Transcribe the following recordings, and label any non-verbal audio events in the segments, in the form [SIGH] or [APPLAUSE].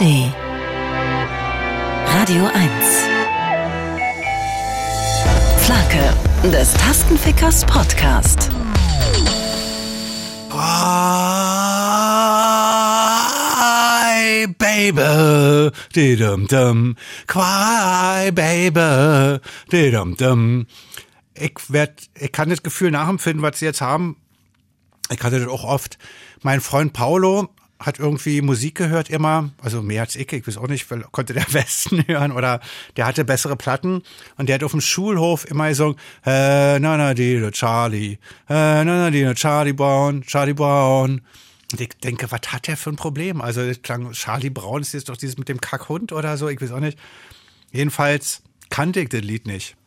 ARD Radio 1 Flake des Tastenfickers Podcast. Cry, baby, dum dum. Cry, baby, dum dum. Ich werd, ich kann das Gefühl nachempfinden, was sie jetzt haben. Ich hatte das auch oft. Mein Freund Paulo hat irgendwie Musik gehört immer, also mehr als ich, ich weiß auch nicht, weil konnte der [LAUGHS] Westen hören oder der hatte bessere Platten und der hat auf dem Schulhof immer gesungen, äh, na na die Charlie, äh, na na die Charlie Brown, Charlie Brown. Und ich denke, was hat der für ein Problem? Also das klang, Charlie Brown ist jetzt doch dieses mit dem Kackhund oder so, ich weiß auch nicht. Jedenfalls kannte ich das Lied nicht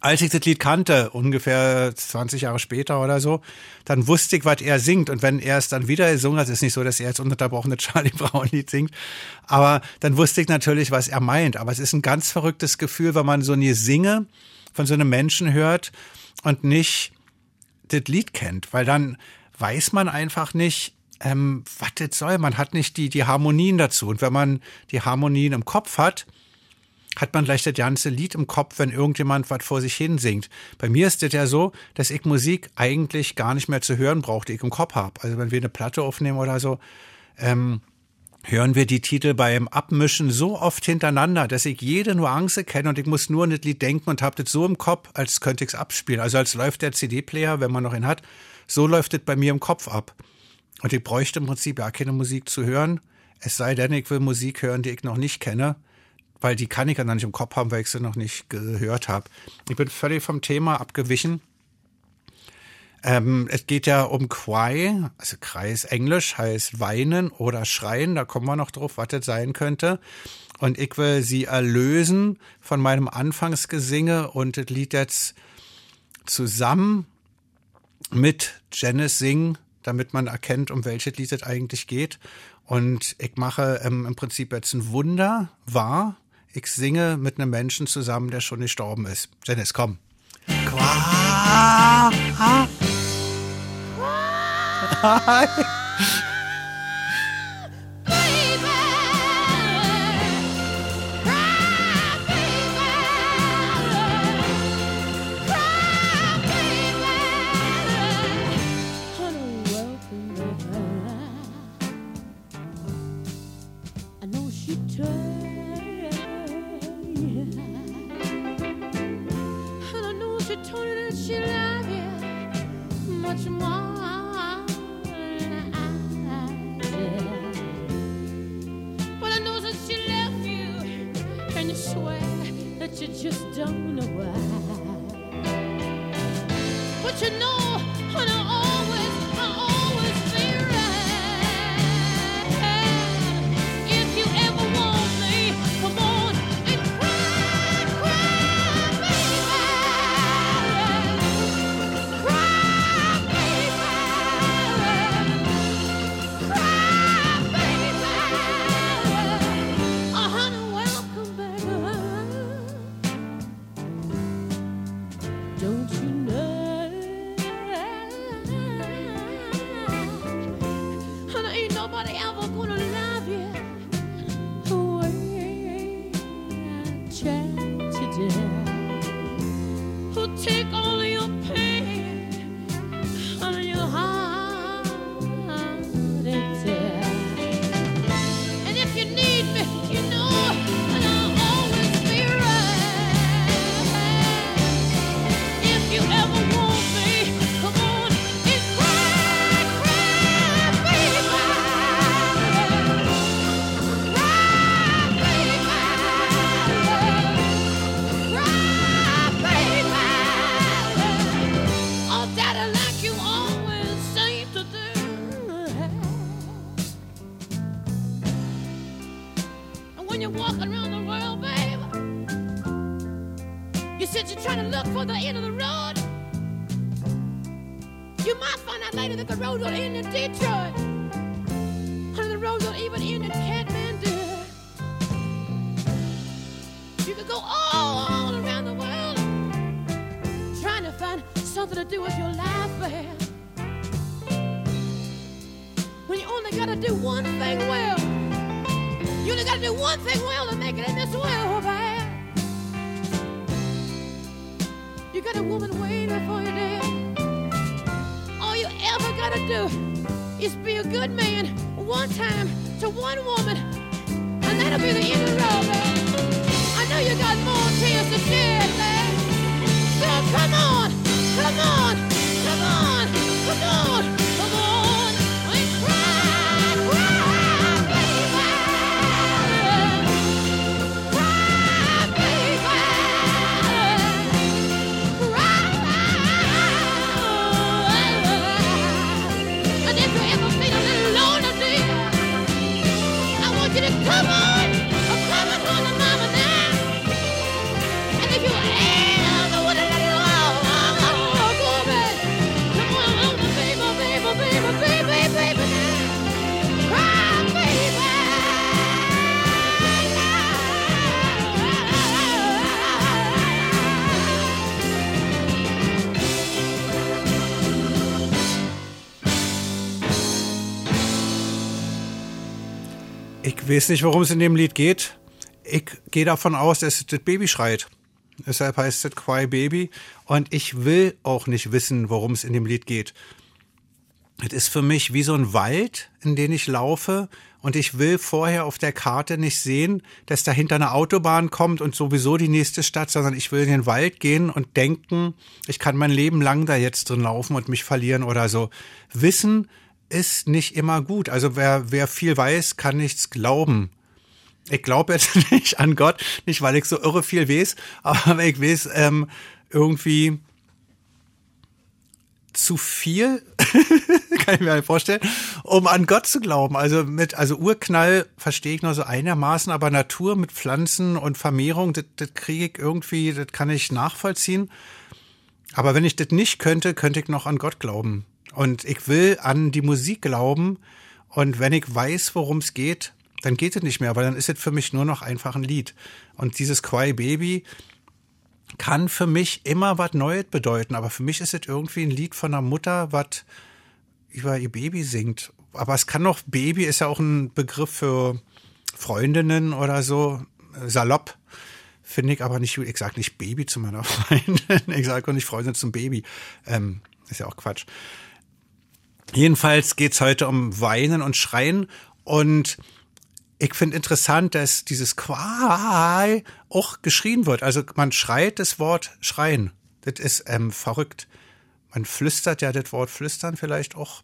als ich das Lied kannte, ungefähr 20 Jahre später oder so, dann wusste ich, was er singt. Und wenn er es dann wieder gesungen hat, ist nicht so, dass er jetzt ununterbrochen Charlie Brown Lied singt, aber dann wusste ich natürlich, was er meint. Aber es ist ein ganz verrücktes Gefühl, wenn man so eine Singe von so einem Menschen hört und nicht das Lied kennt, weil dann weiß man einfach nicht, ähm, was das soll. Man hat nicht die, die Harmonien dazu. Und wenn man die Harmonien im Kopf hat, hat man gleich das ganze Lied im Kopf, wenn irgendjemand was vor sich hin singt. Bei mir ist das ja so, dass ich Musik eigentlich gar nicht mehr zu hören brauche, die ich im Kopf habe. Also wenn wir eine Platte aufnehmen oder so, ähm, hören wir die Titel beim Abmischen so oft hintereinander, dass ich jede Nuance kenne und ich muss nur an das Lied denken und habe das so im Kopf, als könnte ich es abspielen. Also als läuft der CD-Player, wenn man noch ihn hat, so läuft es bei mir im Kopf ab. Und ich bräuchte im Prinzip ja keine Musik zu hören, es sei denn, ich will Musik hören, die ich noch nicht kenne weil die kann ich noch nicht im Kopf haben, weil ich sie noch nicht gehört habe. Ich bin völlig vom Thema abgewichen. Ähm, es geht ja um Cry, also Cry ist Englisch, heißt weinen oder schreien, da kommen wir noch drauf, was das sein könnte. Und ich will sie erlösen von meinem Anfangsgesinge und das Lied jetzt zusammen mit Janice singen, damit man erkennt, um welches Lied es eigentlich geht. Und ich mache ähm, im Prinzip jetzt ein Wunder wahr ich singe mit einem Menschen zusammen, der schon gestorben ist. Dennis, komm. Qua. [LAUGHS] weiß nicht, worum es in dem Lied geht. Ich gehe davon aus, dass das Baby schreit. Deshalb heißt es Cry Baby. Und ich will auch nicht wissen, worum es in dem Lied geht. Es ist für mich wie so ein Wald, in den ich laufe. Und ich will vorher auf der Karte nicht sehen, dass dahinter eine Autobahn kommt und sowieso die nächste Stadt, sondern ich will in den Wald gehen und denken, ich kann mein Leben lang da jetzt drin laufen und mich verlieren oder so. Wissen ist nicht immer gut. Also wer, wer viel weiß, kann nichts glauben. Ich glaube jetzt [LAUGHS] nicht an Gott, nicht weil ich so irre viel weiß, aber ich weiß ähm, irgendwie zu viel, [LAUGHS] kann ich mir halt vorstellen, um an Gott zu glauben. Also mit, also Urknall verstehe ich nur so einigermaßen, aber Natur mit Pflanzen und Vermehrung, das, das kriege ich irgendwie, das kann ich nachvollziehen. Aber wenn ich das nicht könnte, könnte ich noch an Gott glauben. Und ich will an die Musik glauben. Und wenn ich weiß, worum es geht, dann geht es nicht mehr, weil dann ist es für mich nur noch einfach ein Lied. Und dieses Cry Baby kann für mich immer was Neues bedeuten. Aber für mich ist es irgendwie ein Lied von einer Mutter, was über ihr Baby singt. Aber es kann noch, Baby ist ja auch ein Begriff für Freundinnen oder so, salopp. Finde ich aber nicht, ich sage nicht Baby zu meiner [LAUGHS] Freundin, ich sage auch nicht Freundin zum Baby. Ähm, ist ja auch Quatsch. Jedenfalls geht's heute um Weinen und Schreien und ich finde interessant, dass dieses Quai auch geschrien wird. Also man schreit das Wort schreien. Das ist ähm, verrückt. Man flüstert ja das Wort flüstern vielleicht auch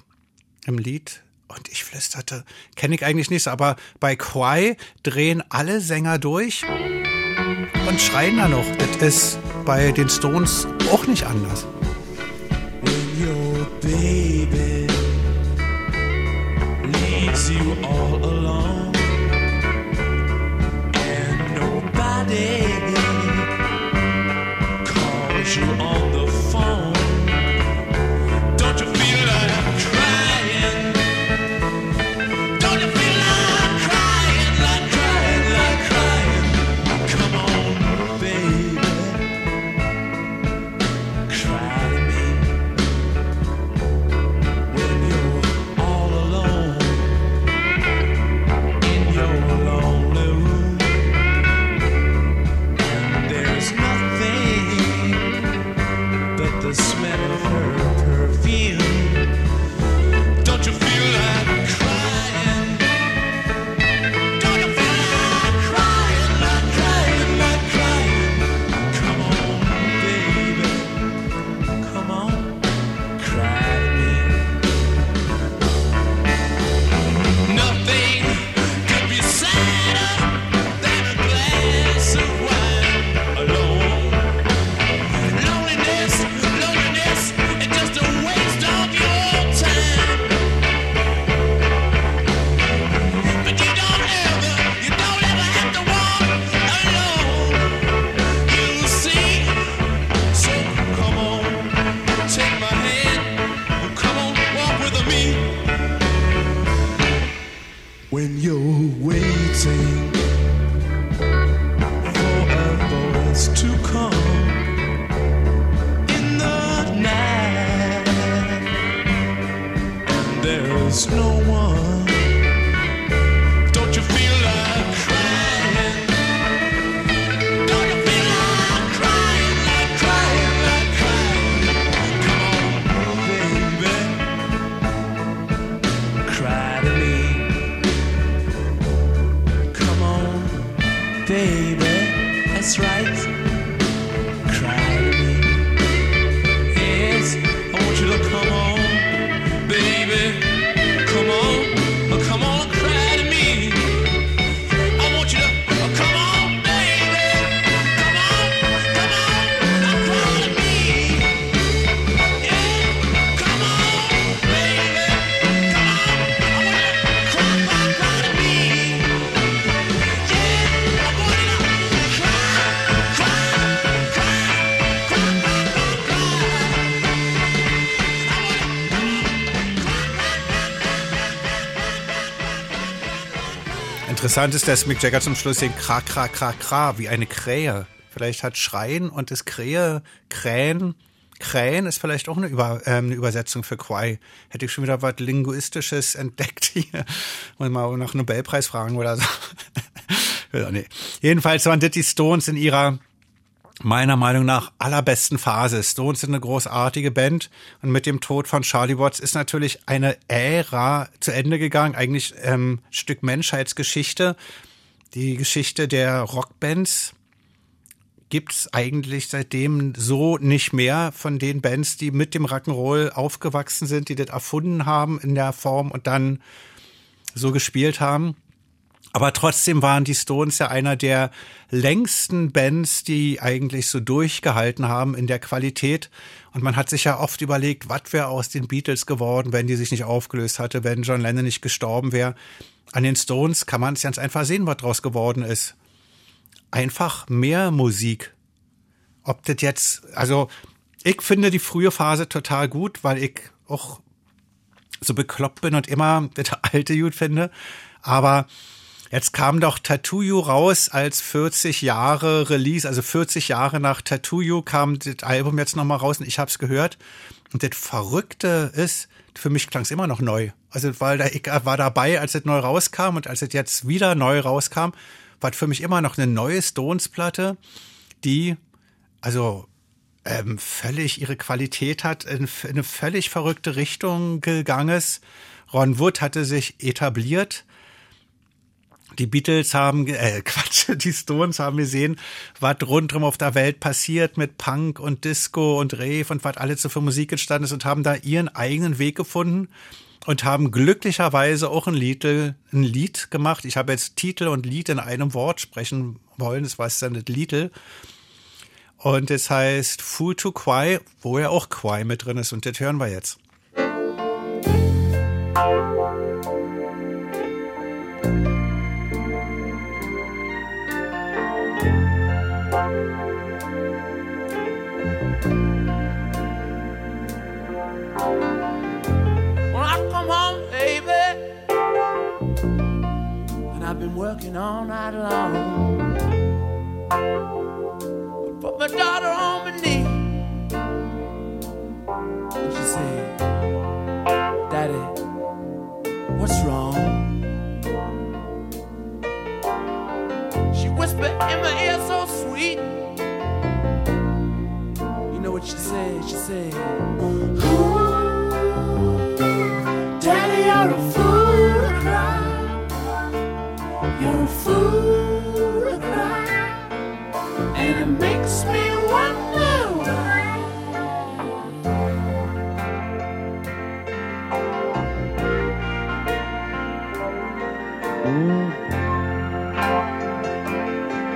im Lied. Und ich flüsterte, kenne ich eigentlich nicht, aber bei Quai drehen alle Sänger durch und schreien da noch. Das ist bei den Stones auch nicht anders. You all alone and nobody When you're waiting Interessant ist, dass Mick Jagger zum Schluss den Kra, Kra, Kra, Kra, wie eine Krähe. Vielleicht hat Schreien und das Krähe, Krähen, Krähen ist vielleicht auch eine, Über, ähm, eine Übersetzung für Quai. Hätte ich schon wieder was Linguistisches entdeckt hier. Muss mal nach Nobelpreis fragen oder so. [LAUGHS] nee. Jedenfalls waren das die Stones in ihrer meiner Meinung nach allerbesten Phase. Stones sind eine großartige Band und mit dem Tod von Charlie Watts ist natürlich eine Ära zu Ende gegangen, eigentlich ähm, Stück Menschheitsgeschichte. Die Geschichte der Rockbands gibt's eigentlich seitdem so nicht mehr von den Bands, die mit dem Rock'n'Roll aufgewachsen sind, die das erfunden haben in der Form und dann so gespielt haben. Aber trotzdem waren die Stones ja einer der längsten Bands, die eigentlich so durchgehalten haben in der Qualität. Und man hat sich ja oft überlegt, was wäre aus den Beatles geworden, wenn die sich nicht aufgelöst hatte, wenn John Lennon nicht gestorben wäre. An den Stones kann man es ganz einfach sehen, was draus geworden ist. Einfach mehr Musik. Ob das jetzt, also ich finde die frühe Phase total gut, weil ich auch so bekloppt bin und immer das alte gut finde. Aber Jetzt kam doch Tattoo You raus als 40 Jahre Release, also 40 Jahre nach Tattoo You kam das Album jetzt nochmal raus und ich habe es gehört. Und das Verrückte ist, für mich klang es immer noch neu. Also weil da, ich war dabei, als es neu rauskam und als es jetzt wieder neu rauskam, war für mich immer noch eine neue Stones-Platte, die also ähm, völlig ihre Qualität hat, in, in eine völlig verrückte Richtung gegangen ist. Ron Wood hatte sich etabliert die Beatles haben, äh, [LAUGHS] Quatsch, die Stones haben gesehen, was rundherum auf der Welt passiert mit Punk und Disco und Rave und was alles so für Musik entstanden ist und haben da ihren eigenen Weg gefunden und haben glücklicherweise auch ein Lied, ein Lied gemacht. Ich habe jetzt Titel und Lied in einem Wort sprechen wollen, das war dann das Lied. Und es heißt Fool to Quai, wo ja auch Quai mit drin ist und das hören wir jetzt. Working all night long. I put my daughter on my knee, and she said, "Daddy, what's wrong?" She whispered in my ear so sweet. You know what she said? She said. Daddy, you're a You're a fool to cry. And it makes me wonder why.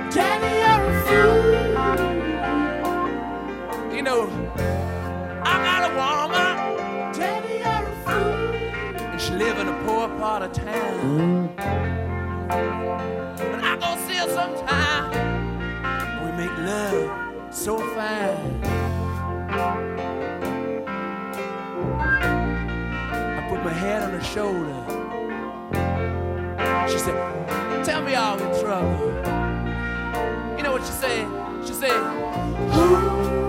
Daddy, you're a fool. You know, I got a woman. Daddy, you're a fool. And she live in a poor part of town. But sometime. We make love so fine. I put my head on her shoulder. She said, Tell me all in trouble. You know what she said? She said, Daddy,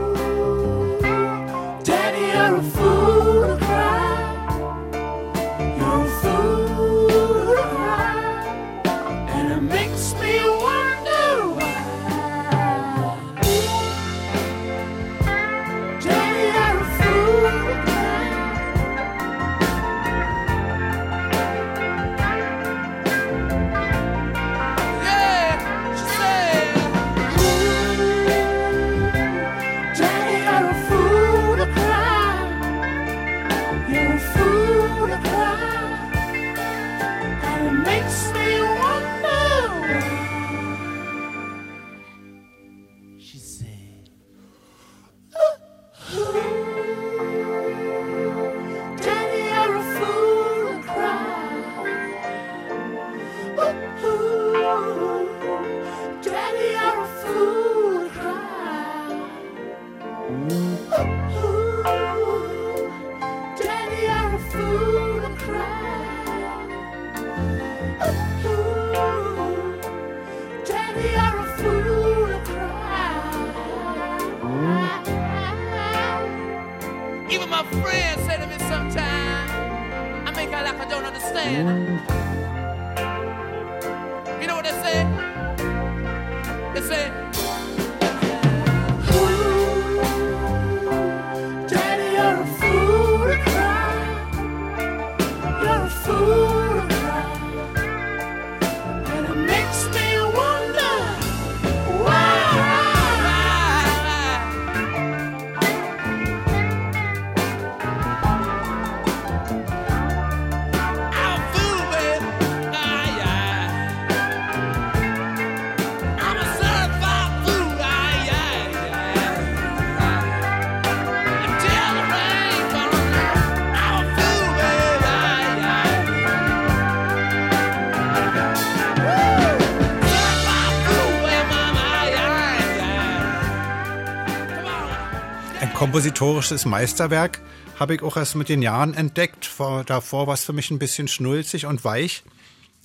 kompositorisches Meisterwerk habe ich auch erst mit den Jahren entdeckt. Vor, davor war es für mich ein bisschen schnulzig und weich.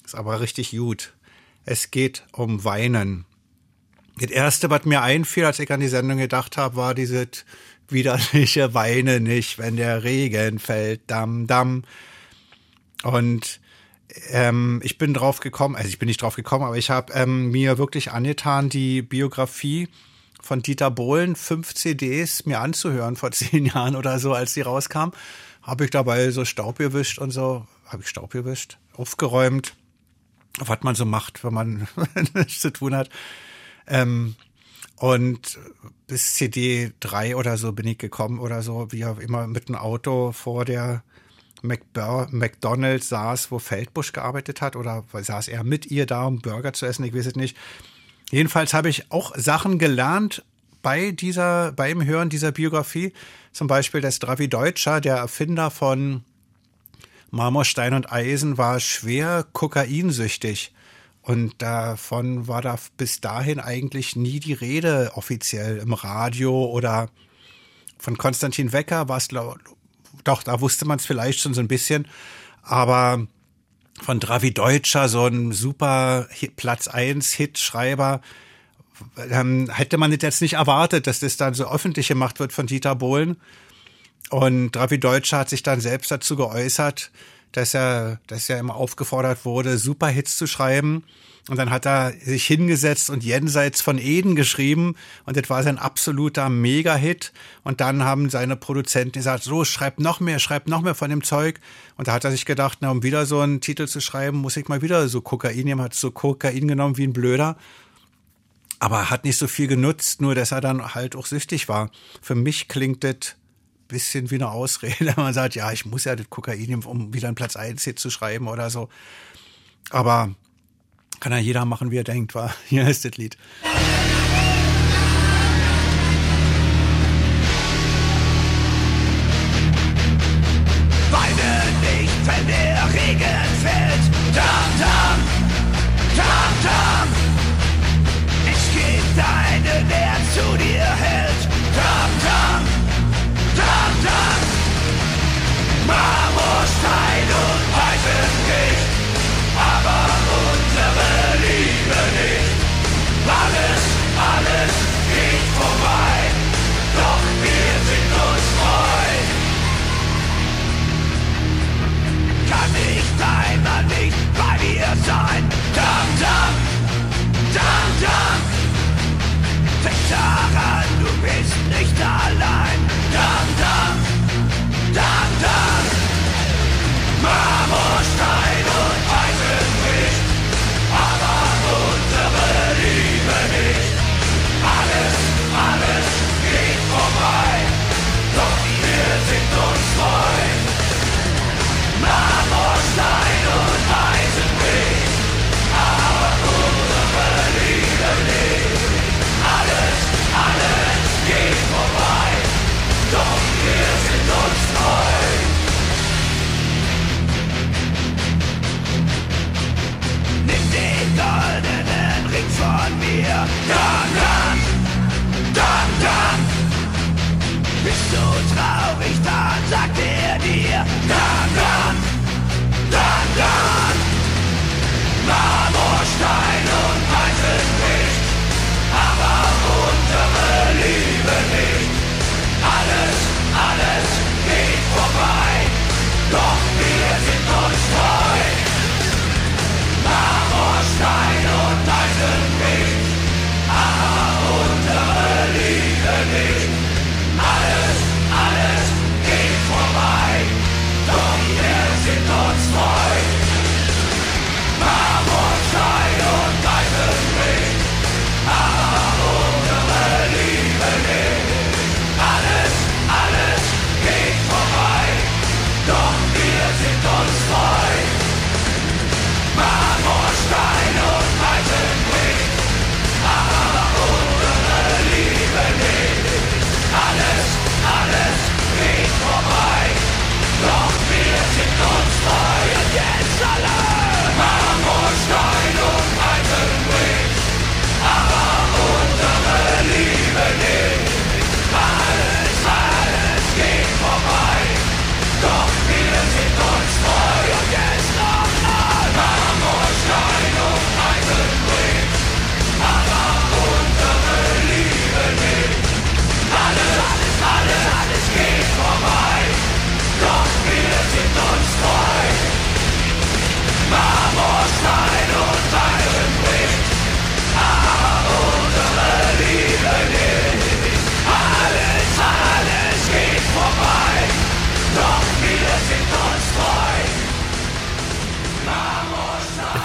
Ist aber richtig gut. Es geht um Weinen. Das erste, was mir einfiel, als ich an die Sendung gedacht habe, war dieses widerliche Weine nicht, wenn der Regen fällt, dam, dam. Und ähm, ich bin drauf gekommen, also ich bin nicht drauf gekommen, aber ich habe ähm, mir wirklich angetan, die Biografie von Dieter Bohlen, fünf CDs mir anzuhören vor [LAUGHS] zehn Jahren oder so, als die rauskam. Habe ich dabei so Staub gewischt und so, habe ich Staub gewischt, aufgeräumt, was man so macht, wenn man [LAUGHS] nichts zu tun hat. Ähm, und bis CD 3 oder so bin ich gekommen oder so, wie er immer mit dem Auto vor der McBur McDonalds saß, wo Feldbusch gearbeitet hat, oder saß er mit ihr da, um Burger zu essen, ich weiß es nicht. Jedenfalls habe ich auch Sachen gelernt bei dieser, beim Hören dieser Biografie. Zum Beispiel, dass Dravi Deutscher, der Erfinder von Marmor, Stein und Eisen, war schwer kokainsüchtig. Und davon war da bis dahin eigentlich nie die Rede offiziell im Radio oder von Konstantin Wecker war es, doch, da wusste man es vielleicht schon so ein bisschen, aber von Dravi Deutscher, so ein super Hit, Platz 1 Hitschreiber, ähm, hätte man jetzt nicht erwartet, dass das dann so öffentlich gemacht wird von Dieter Bohlen. Und Dravi Deutscher hat sich dann selbst dazu geäußert, dass er, dass er immer aufgefordert wurde, Superhits zu schreiben. Und dann hat er sich hingesetzt und Jenseits von Eden geschrieben. Und das war sein absoluter Mega-Hit. Und dann haben seine Produzenten gesagt, so, schreib noch mehr, schreib noch mehr von dem Zeug. Und da hat er sich gedacht, na, um wieder so einen Titel zu schreiben, muss ich mal wieder so Kokain nehmen. Hat so Kokain genommen wie ein Blöder. Aber hat nicht so viel genutzt, nur dass er dann halt auch süchtig war. Für mich klingt das bisschen wie eine Ausrede, [LAUGHS] man sagt, ja, ich muss ja das Kokain nehmen, um wieder einen Platz 1 Hit zu schreiben oder so. Aber kann ja jeder machen, wie er denkt, war. [LAUGHS] Hier ist das Lied. Weine nicht, wenn der Regen fällt. Dam, dam, dam, dam. Es gibt einen, der zu dir hält. Dam, dam, dam, dam. Marmor, daran, du bist nicht allein. Dang, dang, dang, dang. Vamos!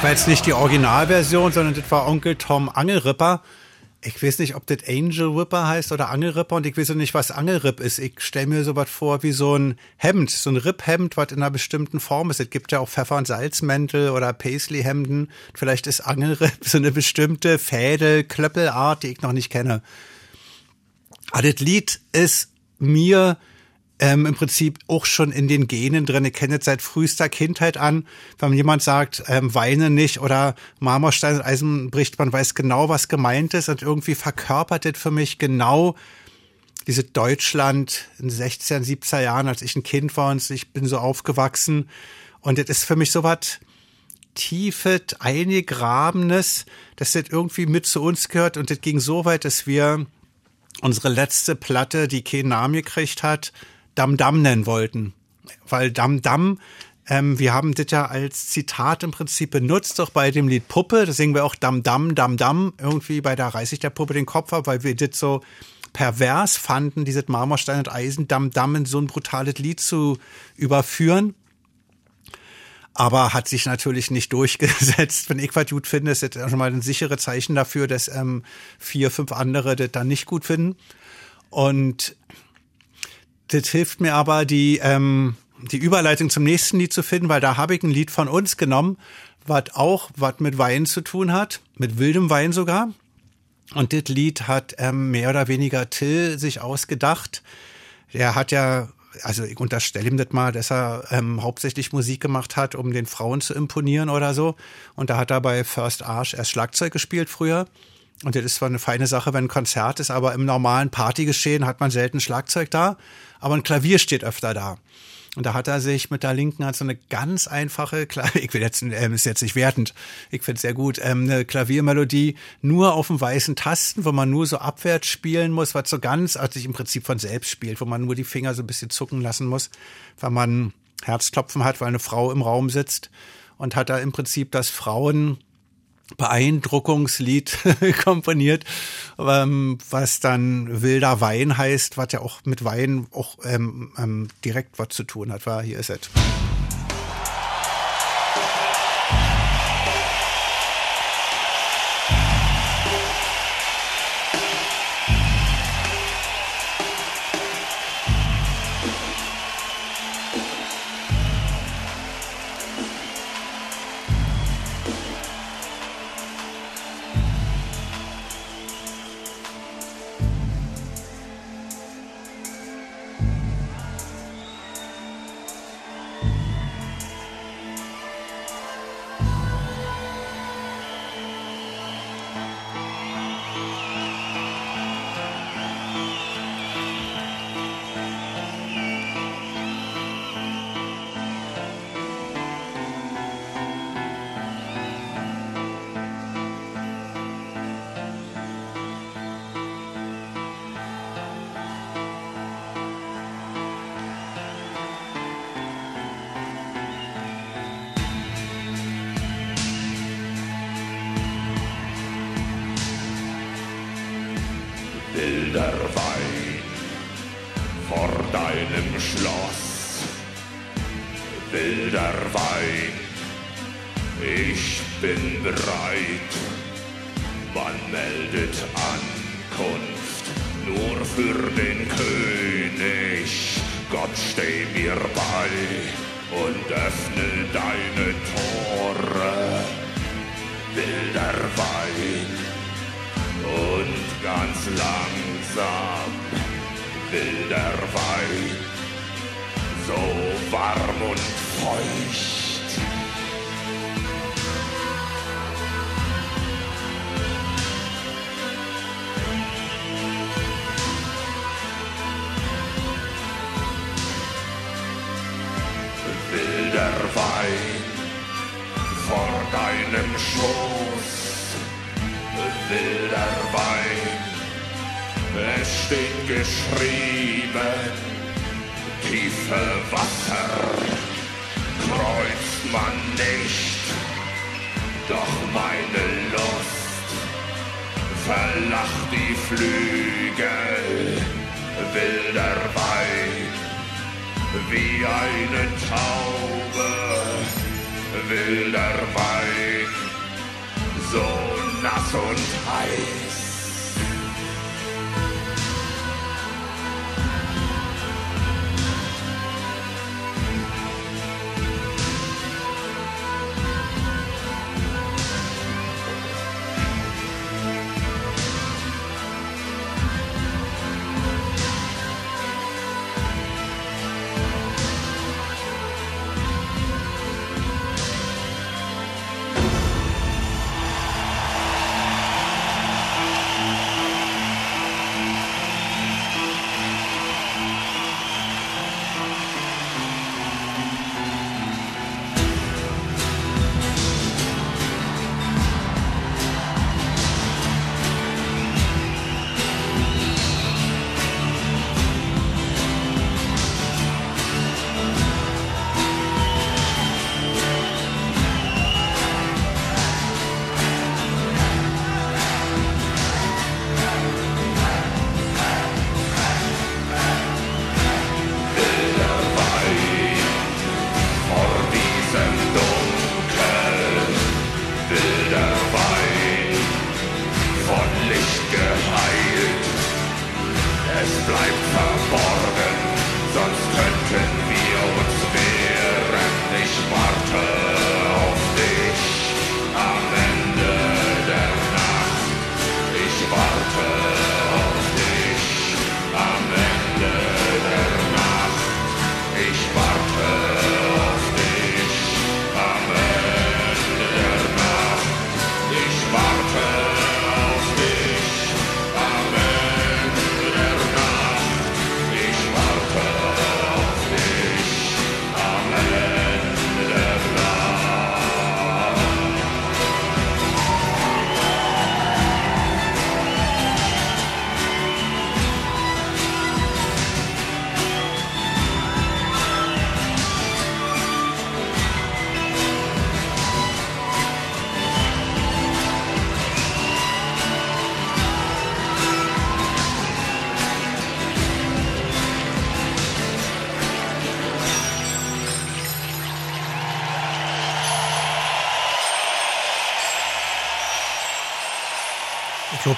War jetzt nicht die Originalversion, sondern das war Onkel Tom Angelripper. Ich weiß nicht, ob das Angel Whipper heißt oder Angelripper und ich weiß auch nicht, was Angelripp ist. Ich stelle mir sowas vor wie so ein Hemd, so ein Ripphemd, was in einer bestimmten Form ist. Es gibt ja auch Pfeffer- und Salzmäntel oder Paisley-Hemden. Vielleicht ist Angelripp [LAUGHS] so eine bestimmte Fädel, Klöppelart, die ich noch nicht kenne. Aber das Lied ist mir ähm, im Prinzip auch schon in den Genen drin. Ich kenne es seit frühester Kindheit an. Wenn jemand sagt, ähm, weine nicht oder Marmorstein und Eisen bricht, man weiß genau, was gemeint ist und irgendwie verkörpert das für mich genau diese Deutschland in den 16er, 17er Jahren, als ich ein Kind war und ich bin so aufgewachsen. Und das ist für mich so was tiefes, eingegrabenes, dass das irgendwie mit zu uns gehört und das ging so weit, dass wir unsere letzte Platte, die keinen Namen gekriegt hat, Dam Dam nennen wollten. Weil Dam Dam, ähm, wir haben das ja als Zitat im Prinzip benutzt, auch bei dem Lied Puppe. Da singen wir auch Dam Dam, Dam Dam. Irgendwie bei da reiß ich der Puppe den Kopf ab, weil wir das so pervers fanden, dieses Marmorstein und Eisen Dam Dam in so ein brutales Lied zu überführen. Aber hat sich natürlich nicht durchgesetzt. Wenn ich was gut finde, ist das schon mal ein sicheres Zeichen dafür, dass ähm, vier, fünf andere das dann nicht gut finden. Und das hilft mir aber, die, ähm, die Überleitung zum nächsten Lied zu finden, weil da habe ich ein Lied von uns genommen, was auch was mit Wein zu tun hat, mit wildem Wein sogar. Und das Lied hat ähm, mehr oder weniger Till sich ausgedacht. Der hat ja, also ich unterstelle ihm das mal, dass er ähm, hauptsächlich Musik gemacht hat, um den Frauen zu imponieren oder so. Und da hat er bei First Arch erst Schlagzeug gespielt früher. Und das ist zwar eine feine Sache, wenn ein Konzert ist, aber im normalen Partygeschehen hat man selten Schlagzeug da, aber ein Klavier steht öfter da. Und da hat er sich mit der linken Hand so eine ganz einfache, [LAUGHS] Kla- ich will jetzt, ähm, ist jetzt nicht wertend, ich finde es sehr gut, ähm, eine Klaviermelodie nur auf dem weißen Tasten, wo man nur so abwärts spielen muss, was so ganz, also sich im Prinzip von selbst spielt, wo man nur die Finger so ein bisschen zucken lassen muss, weil man Herzklopfen hat, weil eine Frau im Raum sitzt. Und hat da im Prinzip das Frauen Beeindruckungslied [LAUGHS] komponiert, ähm, was dann wilder Wein heißt, was ja auch mit Wein auch ähm, ähm, direkt was zu tun hat. War hier ist es.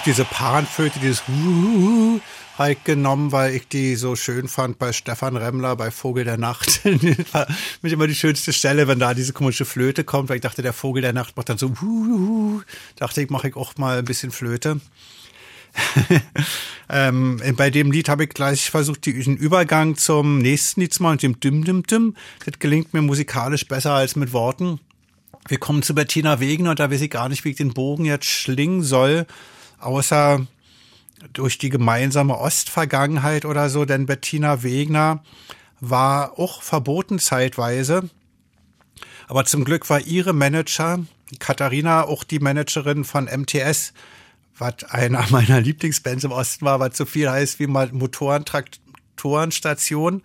Glaube, diese Panflöte, dieses Huhuhu, halt genommen, weil ich die so schön fand bei Stefan Remmler, bei Vogel der Nacht. [LAUGHS] War mich immer die schönste Stelle, wenn da diese komische Flöte kommt, weil ich dachte, der Vogel der Nacht macht dann so Huhuhu. Dachte ich, mache ich auch mal ein bisschen Flöte. [LAUGHS] ähm, bei dem Lied habe ich gleich versucht, den Übergang zum nächsten Lied zu machen, dem Dim Dim Dim. Das gelingt mir musikalisch besser als mit Worten. Wir kommen zu Bettina Wegner und da weiß ich gar nicht, wie ich den Bogen jetzt schlingen soll, außer durch die gemeinsame Ostvergangenheit oder so, denn Bettina Wegner war auch verboten zeitweise. Aber zum Glück war ihre Manager, Katharina, auch die Managerin von MTS, was einer [LAUGHS] meiner Lieblingsbands im Osten war, was so viel heißt wie mal Motorentraktorenstation,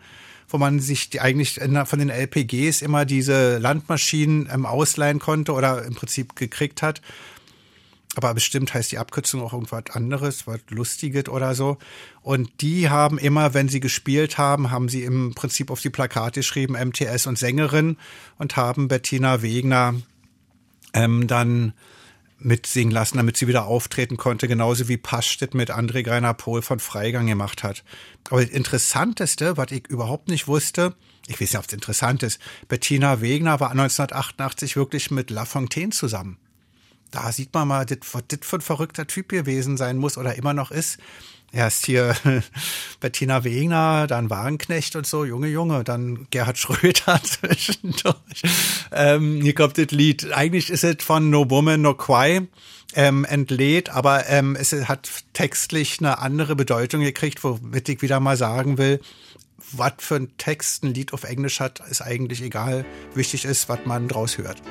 wo man sich die eigentlich von den LPGs immer diese Landmaschinen ähm, ausleihen konnte oder im Prinzip gekriegt hat. Aber bestimmt heißt die Abkürzung auch irgendwas anderes, was Lustiges oder so. Und die haben immer, wenn sie gespielt haben, haben sie im Prinzip auf die Plakate geschrieben, MTS und Sängerin und haben Bettina Wegner ähm, dann mitsingen lassen, damit sie wieder auftreten konnte, genauso wie Paschtet mit André Greiner Pohl von Freigang gemacht hat. Aber das Interessanteste, was ich überhaupt nicht wusste, ich weiß ja, ob es interessant ist, Bettina Wegner war 1988 wirklich mit La Fontaine zusammen. Da sieht man mal, das, was das für ein verrückter Typ gewesen sein muss oder immer noch ist. Erst hier [LAUGHS] Bettina Wegner, dann Wagenknecht und so, Junge, Junge, dann Gerhard Schröder [LAUGHS] zwischendurch. Ähm, hier kommt das Lied. Eigentlich ist es von No Woman, No Cry ähm, entlädt, aber ähm, es hat textlich eine andere Bedeutung gekriegt, womit ich wieder mal sagen will, was für ein Text ein Lied auf Englisch hat, ist eigentlich egal. Wichtig ist, was man draus hört.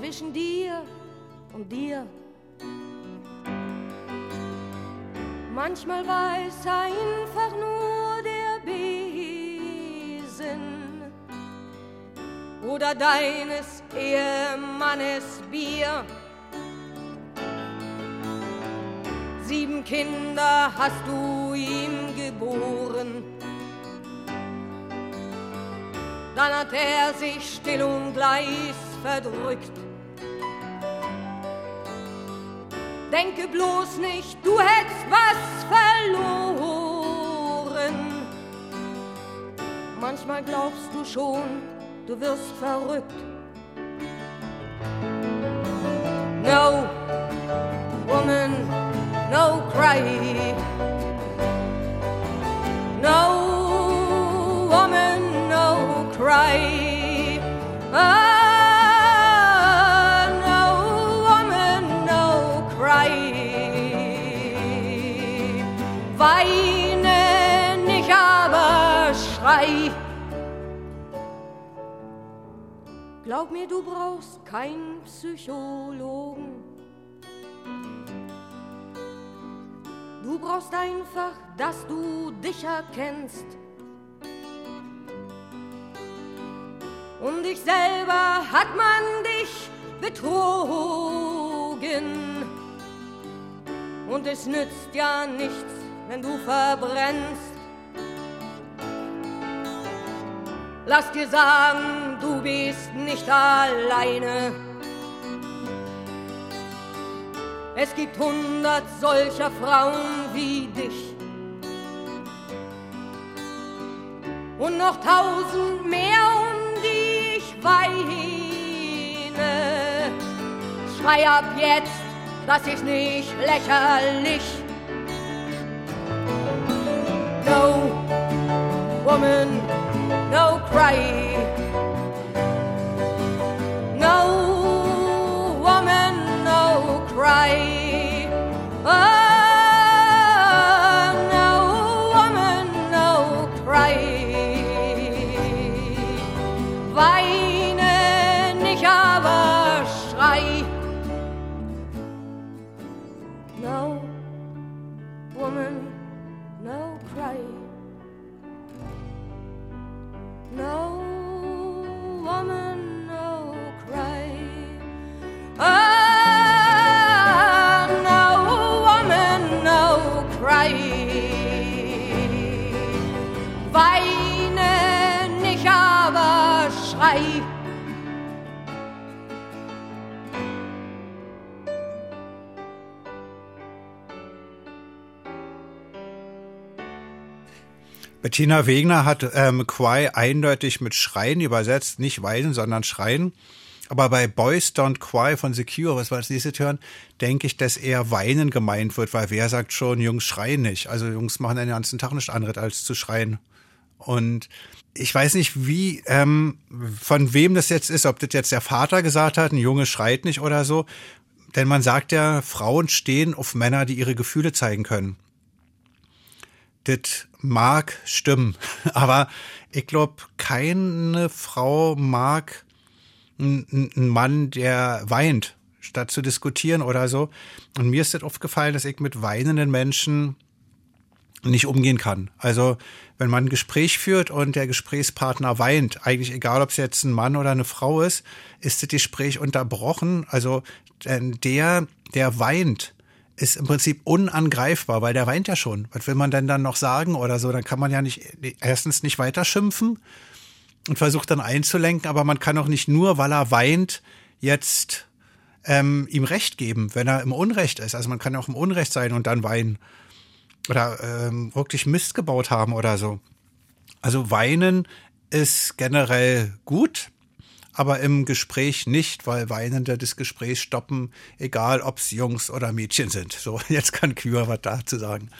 Zwischen dir und dir. Manchmal es einfach nur der Besen oder deines Ehemannes Bier. Sieben Kinder hast du ihm geboren. Dann hat er sich still und leis verdrückt. Denke bloß nicht, du hättest was verloren. Manchmal glaubst du schon, du wirst verrückt. No, woman, no cry. No, woman, no cry. Ah, schrei. Glaub mir, du brauchst keinen Psychologen. Du brauchst einfach, dass du dich erkennst. Und dich selber hat man dich betrogen. Und es nützt ja nichts, wenn du verbrennst. Lass dir sagen, du bist nicht alleine. Es gibt hundert solcher Frauen wie dich. Und noch tausend mehr, um die ich weine. Schrei ab jetzt, das ist nicht lächerlich. No, woman, no cry. Bettina Wegner hat ähm, Cry eindeutig mit Schreien übersetzt, nicht weinen, sondern schreien. Aber bei Boys Don't Cry von Secure, was wir als nächstes hören, denke ich, dass eher Weinen gemeint wird, weil wer sagt schon, Jungs schreien nicht. Also Jungs machen den ganzen Tag nichts anderes als zu schreien. Und ich weiß nicht, wie, ähm, von wem das jetzt ist, ob das jetzt der Vater gesagt hat, ein Junge schreit nicht oder so. Denn man sagt ja, Frauen stehen auf Männer, die ihre Gefühle zeigen können. Das mag stimmen, [LAUGHS] aber ich glaube, keine Frau mag ein, ein- ein Mann, der weint, statt zu diskutieren oder so. Und mir ist das aufgefallen, dass ich mit weinenden Menschen nicht umgehen kann. Also wenn man ein Gespräch führt und der Gesprächspartner weint, eigentlich egal, ob es jetzt ein Mann oder eine Frau ist, ist das Gespräch unterbrochen. Also denn der, der weint, ist im Prinzip unangreifbar, weil der weint ja schon. Was will man denn dann noch sagen oder so? Dann kann man ja nicht erstens nicht weiter schimpfen und versucht dann einzulenken, aber man kann auch nicht nur, weil er weint, jetzt ähm, ihm Recht geben, wenn er im Unrecht ist. Also man kann ja auch im Unrecht sein und dann weinen oder ähm, wirklich Mist gebaut haben oder so. Also weinen ist generell gut, aber im Gespräch nicht, weil Weinende das Gespräch stoppen, egal ob es Jungs oder Mädchen sind. So, [LAUGHS] jetzt kann Kühr was dazu sagen.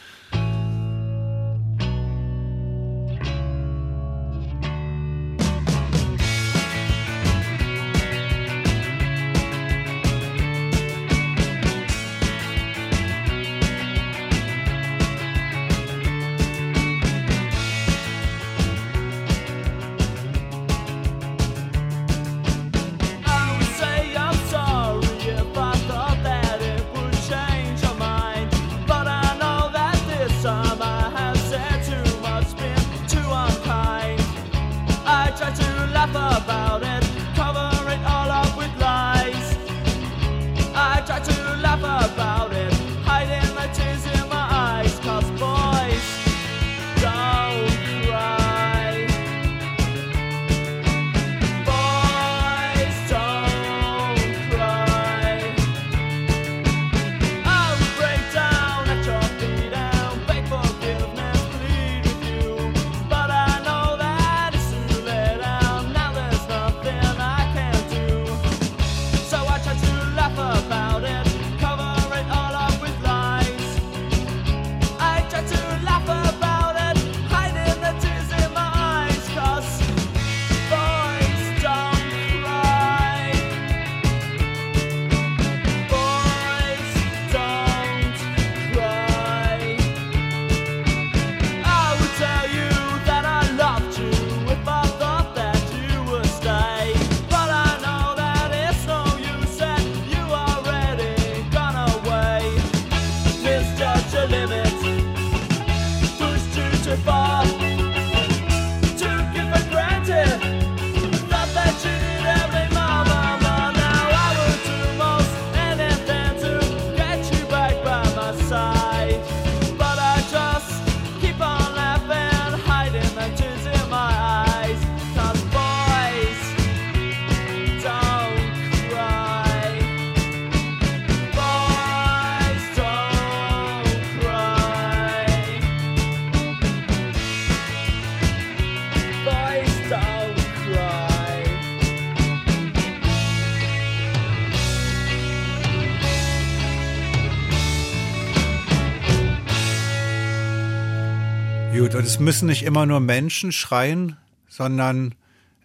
Es müssen nicht immer nur Menschen schreien, sondern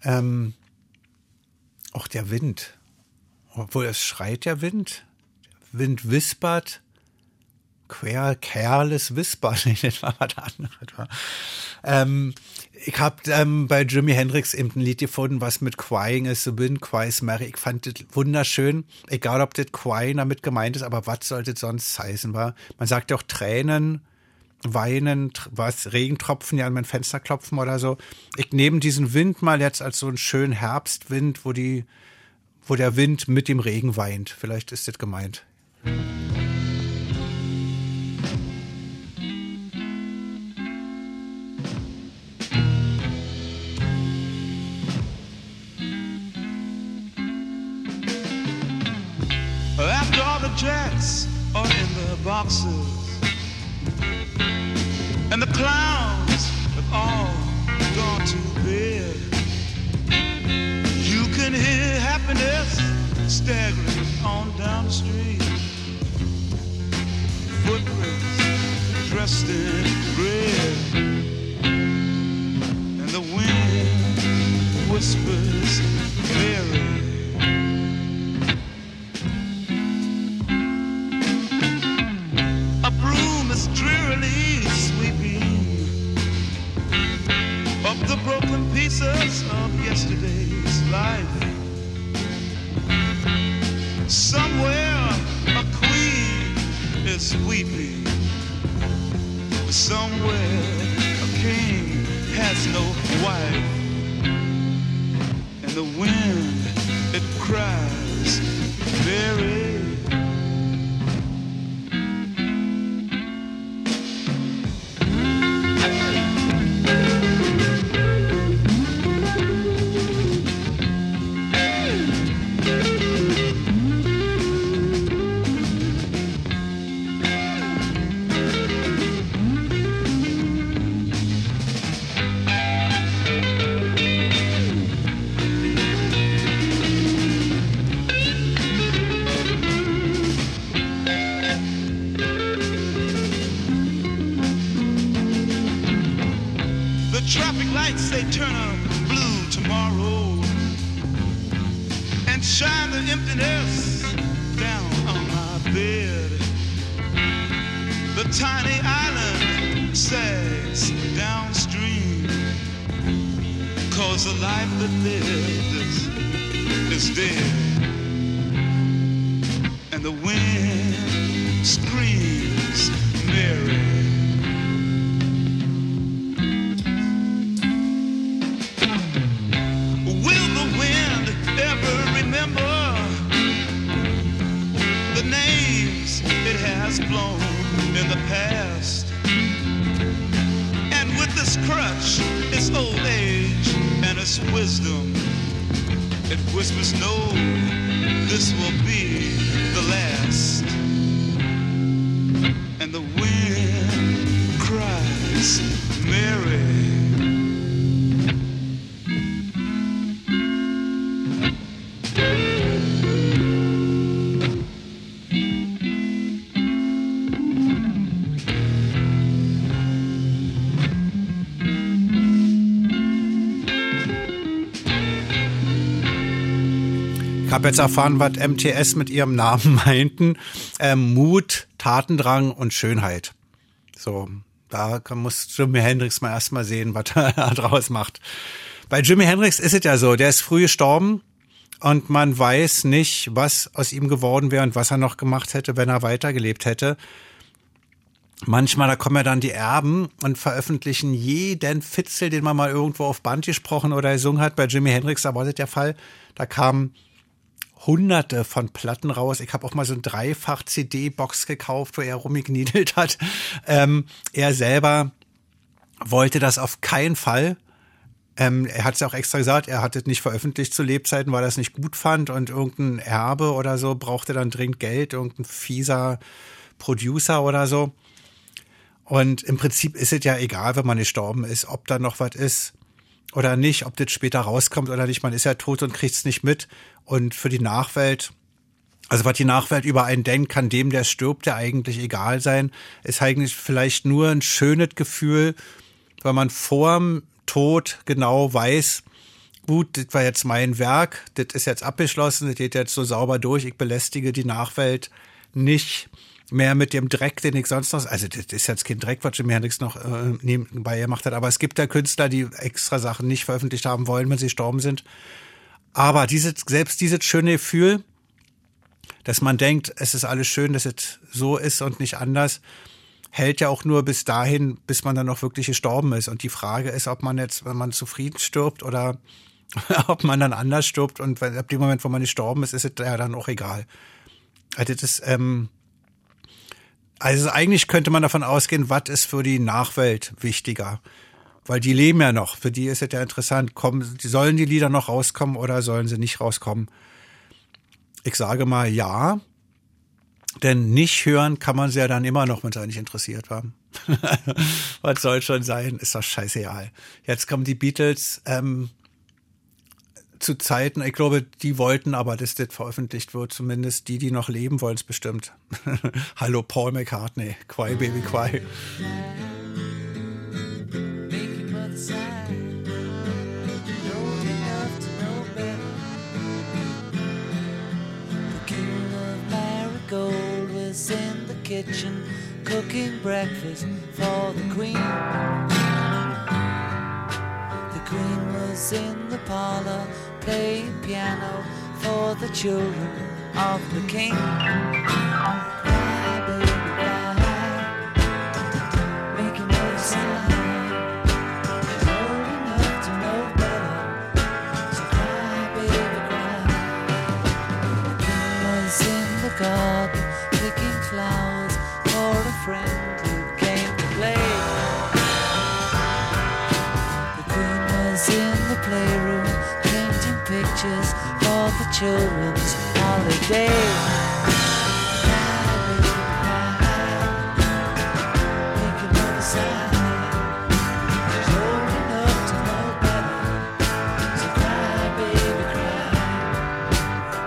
ähm, auch der Wind. Obwohl es schreit der Wind. Der Wind wispert. Quer, Kerles wispert. [LAUGHS] Nee, das was anderes. Ähm, ich habe ähm, bei Jimi Hendrix eben ein Lied gefunden, was mit Crying is the Wind, Cries Mary. Ich fand das wunderschön. Egal, ob das Crying damit gemeint ist, aber was sollte sonst heißen? War? Man sagt ja auch Tränen weinen, was, Regentropfen, ja an mein Fenster klopfen oder so. Ich nehme diesen Wind mal jetzt als so einen schönen Herbstwind, wo die, wo der Wind mit dem Regen weint. Vielleicht ist das gemeint. After all the jets are in the boxes And the clowns have all gone to bed. You can hear happiness staggering on down the street. Footprints dressed in red. And the wind whispers Mary is drearily sweeping up the broken pieces of yesterday's life. Somewhere a queen is weeping. Somewhere a king has no wife. And the wind, it cries, very. Jetzt erfahren, was MTS mit ihrem Namen [LAUGHS] meinten. Ähm, Mut, Tatendrang und Schönheit. So, da muss Jimi Hendrix mal erstmal sehen, was [LAUGHS] er draus macht. Bei Jimi Hendrix ist es ja so, der ist früh gestorben und man weiß nicht, was aus ihm geworden wäre und was er noch gemacht hätte, wenn er weitergelebt hätte. Manchmal, da kommen ja dann die Erben und veröffentlichen jeden Fitzel, den man mal irgendwo auf Band gesprochen oder gesungen hat. Bei Jimi Hendrix, da war das der Fall. Da kamen hunderte von Platten raus. Ich habe auch mal so ein Dreifach-CD-Box gekauft, wo er rumgekniedelt hat. Ähm, er selber wollte das auf keinen Fall. Ähm, er hat es ja auch extra gesagt, er hat es nicht veröffentlicht zu Lebzeiten, weil er es nicht gut fand und irgendein Erbe oder so brauchte dann dringend Geld, irgendein fieser Producer oder so. Und im Prinzip ist es ja egal, wenn man gestorben ist, ob da noch was ist oder nicht, ob das später rauskommt oder nicht. Man ist ja tot und kriegt es nicht mit. Und für die Nachwelt, also was die Nachwelt über einen denkt, kann dem, der stirbt, ja eigentlich egal sein. Ist eigentlich vielleicht nur ein schönes Gefühl, weil man vorm Tod genau weiß, gut, das war jetzt mein Werk, das ist jetzt abgeschlossen, das geht jetzt so sauber durch, ich belästige die Nachwelt nicht mehr mit dem Dreck, den ich sonst noch, also das ist jetzt kein Dreck, was Jimi Hendrix noch äh, nebenbei gemacht hat, aber es gibt ja Künstler, die extra Sachen nicht veröffentlicht haben wollen, wenn sie gestorben sind. Aber dieses, selbst dieses schöne Gefühl, dass man denkt, es ist alles schön, dass es so ist und nicht anders, hält ja auch nur bis dahin, bis man dann auch wirklich gestorben ist. Und die Frage ist, ob man jetzt, wenn man zufrieden stirbt oder [LAUGHS] ob man dann anders stirbt und ab dem Moment, wo man gestorben ist, ist es ja dann auch egal. Also das ähm, also eigentlich könnte man davon ausgehen, was ist für die Nachwelt wichtiger? Weil die leben ja noch. Für die ist es ja interessant. Kommen, sollen die Lieder noch rauskommen oder sollen sie nicht rauskommen? Ich sage mal ja. Denn nicht hören kann man sie ja dann immer noch, wenn sie nicht interessiert war. [LAUGHS] Was soll schon sein? Ist doch scheißegal. Jetzt kommen die Beatles ähm, zu Zeiten, ich glaube, die wollten aber, dass das veröffentlicht wird. Zumindest die, die noch leben, wollen es bestimmt. [LAUGHS] Hallo Paul McCartney. Cry Baby of Marigold was in the kitchen cooking breakfast for the queen. The queen was in the parlor playing piano for the children. of the king. Cry.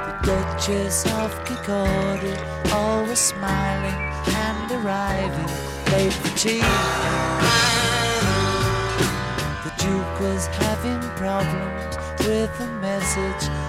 The Duchess of Kikordi, always smiling and arriving late for tea. The Duke was having problems with a message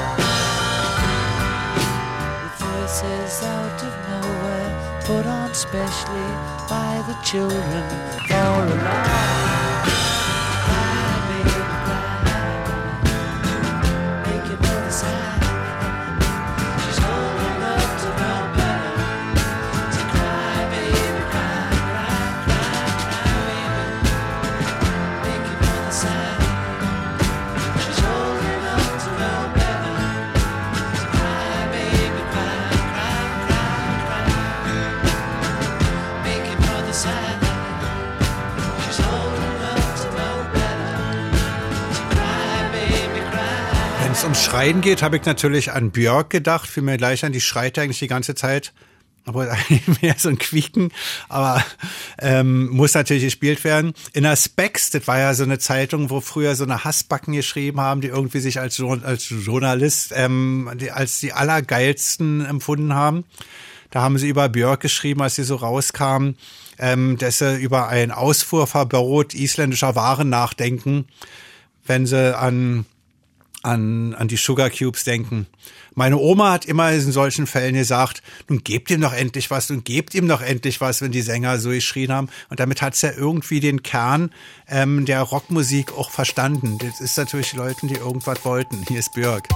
put on specially by the children for a laugh. Schreien geht, habe ich natürlich an Björk gedacht, fiel mir gleich an, die schreit eigentlich die ganze Zeit. Aber [LAUGHS] eigentlich mehr so ein Quieken, aber ähm, muss natürlich gespielt werden. In der Specs, das war ja so eine Zeitung, wo früher so eine Hassbacken geschrieben haben, die irgendwie sich als, als Journalist ähm, die, als die allergeilsten empfunden haben. Da haben sie über Björk geschrieben, als sie so rauskam, ähm, dass sie über ein Ausfuhrverbot isländischer Waren nachdenken, wenn sie an an, an die Sugar Cubes denken. Meine Oma hat immer in solchen Fällen gesagt, nun gebt ihm doch endlich was, nun gebt ihm doch endlich was, wenn die Sänger so geschrien haben. Und damit hat's ja irgendwie den Kern ähm, der Rockmusik auch verstanden. Das ist natürlich Leuten, die irgendwas wollten. Hier ist Björk.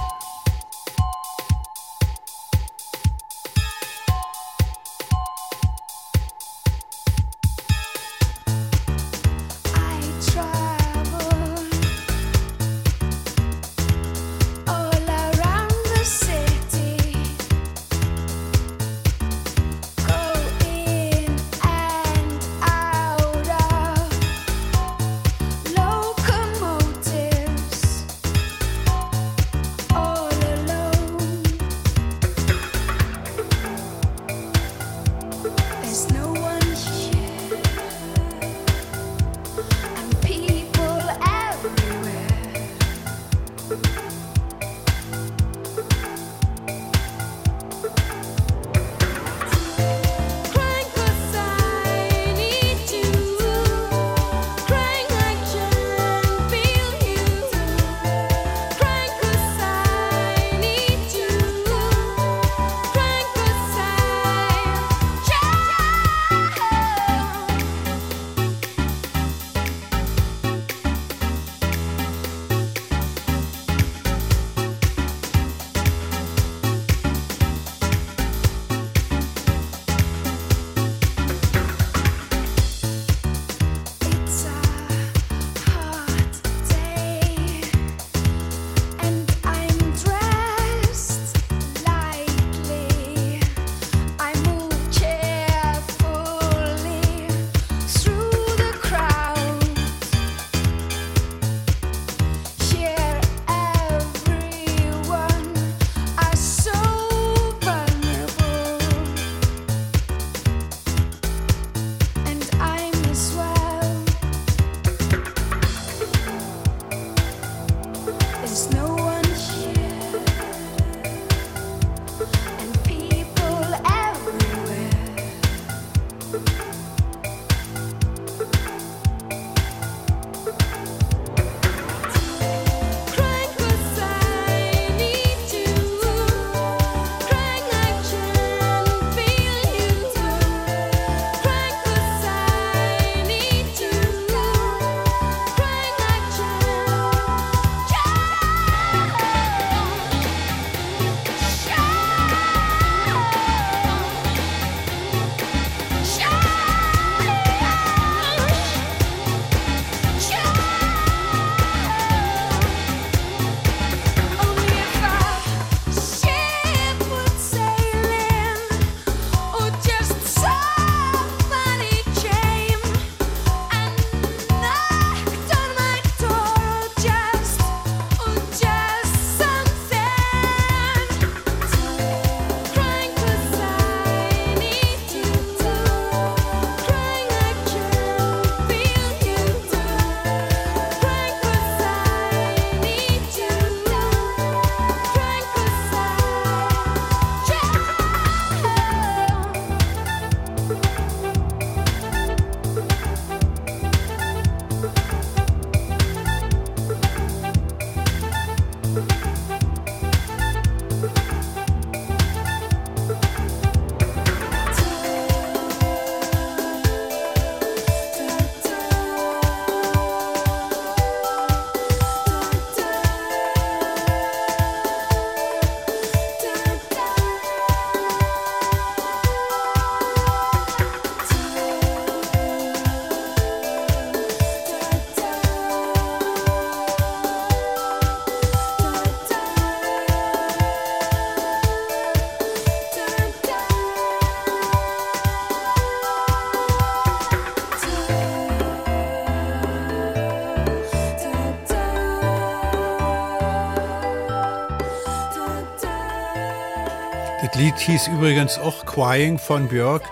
Hieß übrigens auch Crying von Björk.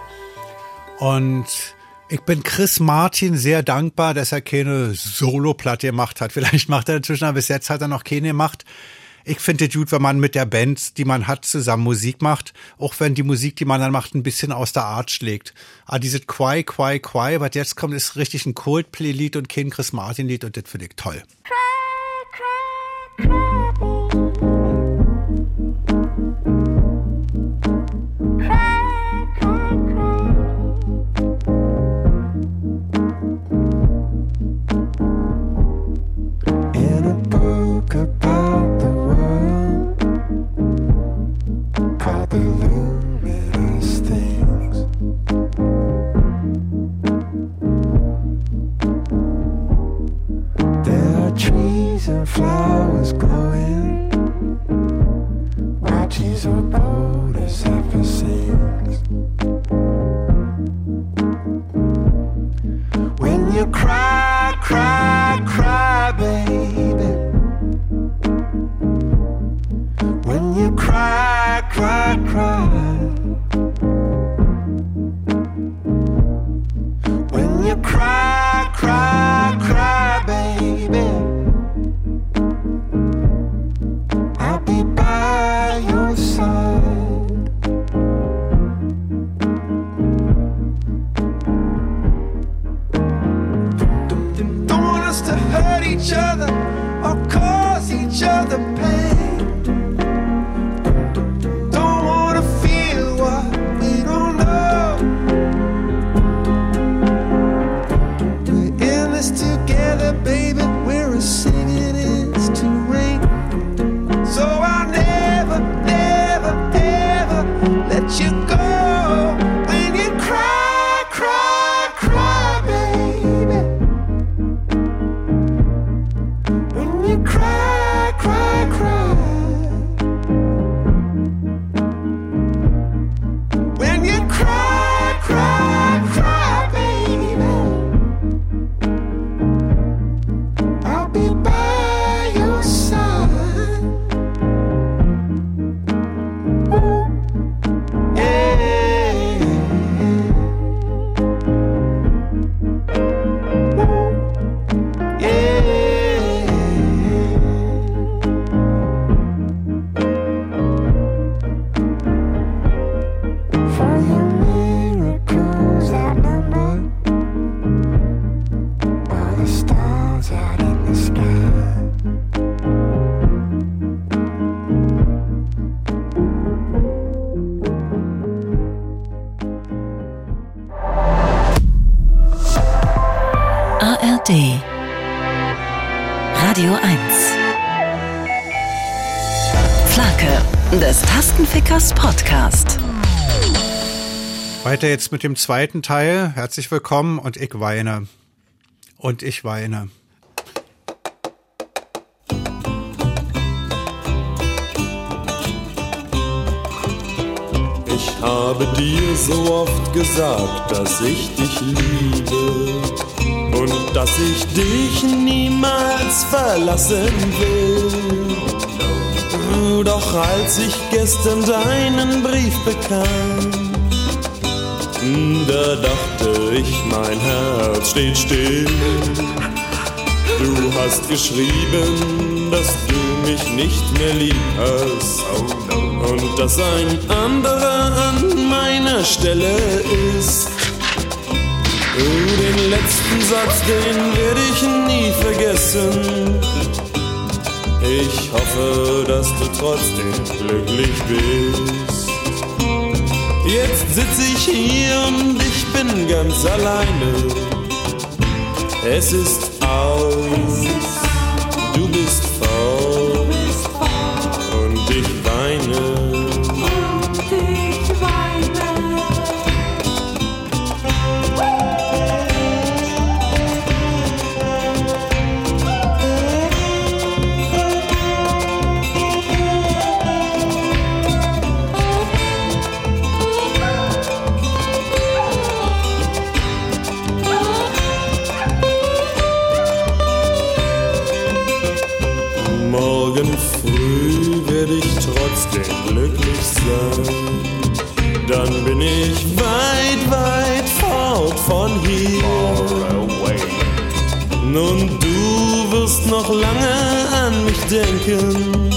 Und ich bin Chris Martin sehr dankbar, dass er keine Solo-Platte gemacht hat. [LAUGHS] Vielleicht macht er inzwischen, aber bis jetzt hat er noch keine gemacht. Ich finde es gut, wenn man mit der Band, die man hat, zusammen Musik macht, auch wenn die Musik, die man dann macht, ein bisschen aus der Art schlägt. Aber dieses Quai, Quai, Quai, was jetzt kommt, ist richtig ein Coldplay-Lied und kein Chris Martin-Lied und das finde ich toll. In trees and flowers glowing, trees are bold as ever sings. When you cry, cry, cry, baby. When you cry, cry, cry. When you cry, cry, each other Weiter jetzt mit dem zweiten Teil. Herzlich willkommen und ich weine. Und ich weine. Ich habe dir so oft gesagt, dass ich dich liebe und dass ich dich niemals verlassen will. Doch als ich gestern deinen Brief bekam, da dachte ich, mein Herz steht still. Du hast geschrieben, dass du mich nicht mehr lieb hast und dass ein anderer an meiner Stelle ist. Oh, den letzten Satz, den werde ich nie vergessen. Ich hoffe, dass du trotzdem glücklich bist. Jetzt sitze ich hier und ich bin ganz alleine. Es ist aus, dann bin ich weit, weit fort von hier. Nun, du wirst noch lange an mich denken,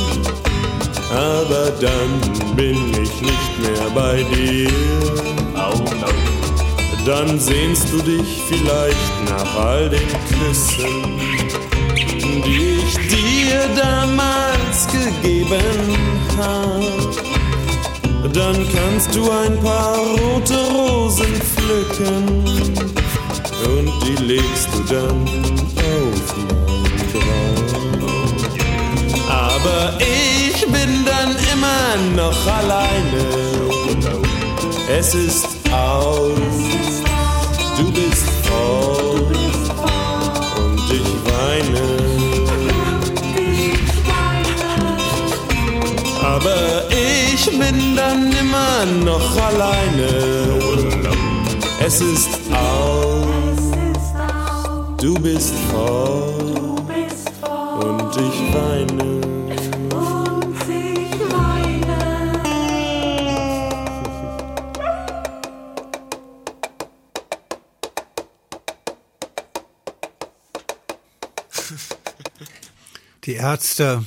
aber dann bin ich nicht mehr bei dir. Dann sehnst du dich vielleicht nach all den Küssen, die ich dir damals gegeben hab. Dann kannst du ein paar rote Rosen pflücken und die legst du dann auf mein Grab. Aber ich bin dann immer noch alleine. Es ist aus, alleine. Es ist aus, du bist fort und ich weine. Die Ärzte,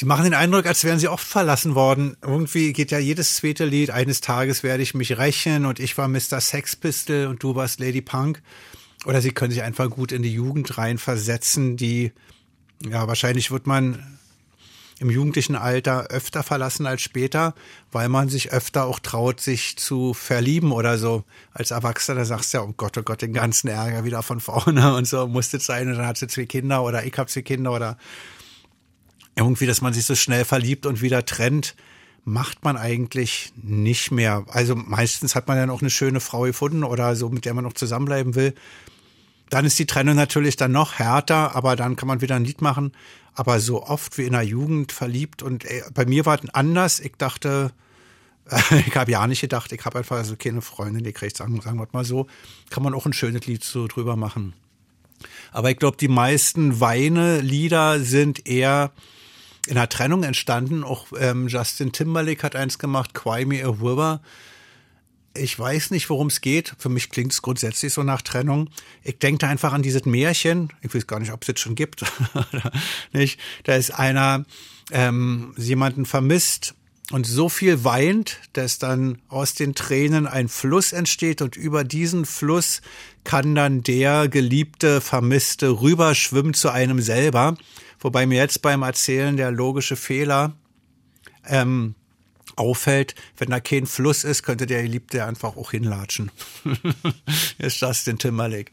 sie machen den Eindruck, als wären sie oft verlassen worden. Irgendwie geht ja jedes zweite Lied, eines Tages werde ich mich rächen und ich war Mr. Sex Pistol und du warst Lady Punk. Oder sie können sich einfach gut in die Jugend reinversetzen, die, ja, wahrscheinlich wird man im jugendlichen Alter öfter verlassen als später, weil man sich öfter auch traut, sich zu verlieben oder so. Als Erwachsener sagst du ja, oh Gott, oh Gott, den ganzen Ärger wieder von vorne [LAUGHS] und so musste es sein und dann hat sie zwei Kinder oder ich hab zwei Kinder oder irgendwie, dass man sich so schnell verliebt und wieder trennt, macht man eigentlich nicht mehr. Also meistens hat man dann auch eine schöne Frau gefunden oder so, mit der man noch zusammenbleiben will. Dann ist die Trennung natürlich dann noch härter, aber dann kann man wieder ein Lied machen. Aber so oft wie in der Jugend verliebt und äh, bei mir war es anders. Ich dachte, [LAUGHS] ich habe ja nicht gedacht, ich habe einfach so keine Freundin gekriegt, sagen, sagen wir mal so. Kann man auch ein schönes Lied so drüber machen. Aber ich glaube, die meisten Weine-Lieder sind eher in der Trennung entstanden. Auch ähm, Justin Timberlake hat eins gemacht, Cry Me a River. Ich weiß nicht, worum es geht. Für mich klingt es grundsätzlich so nach Trennung. Ich denke einfach an dieses Märchen. Ich weiß gar nicht, ob es jetzt schon gibt. [LAUGHS] nicht? Da ist einer ähm, jemanden vermisst und so viel weint, dass dann aus den Tränen ein Fluss entsteht und über diesen Fluss kann dann der geliebte Vermisste rüberschwimmen zu einem selber. Wobei mir jetzt beim Erzählen der logische Fehler ähm, auffällt, wenn da kein Fluss ist, könnte der Geliebte einfach auch hinlatschen. ist das den Timberlake.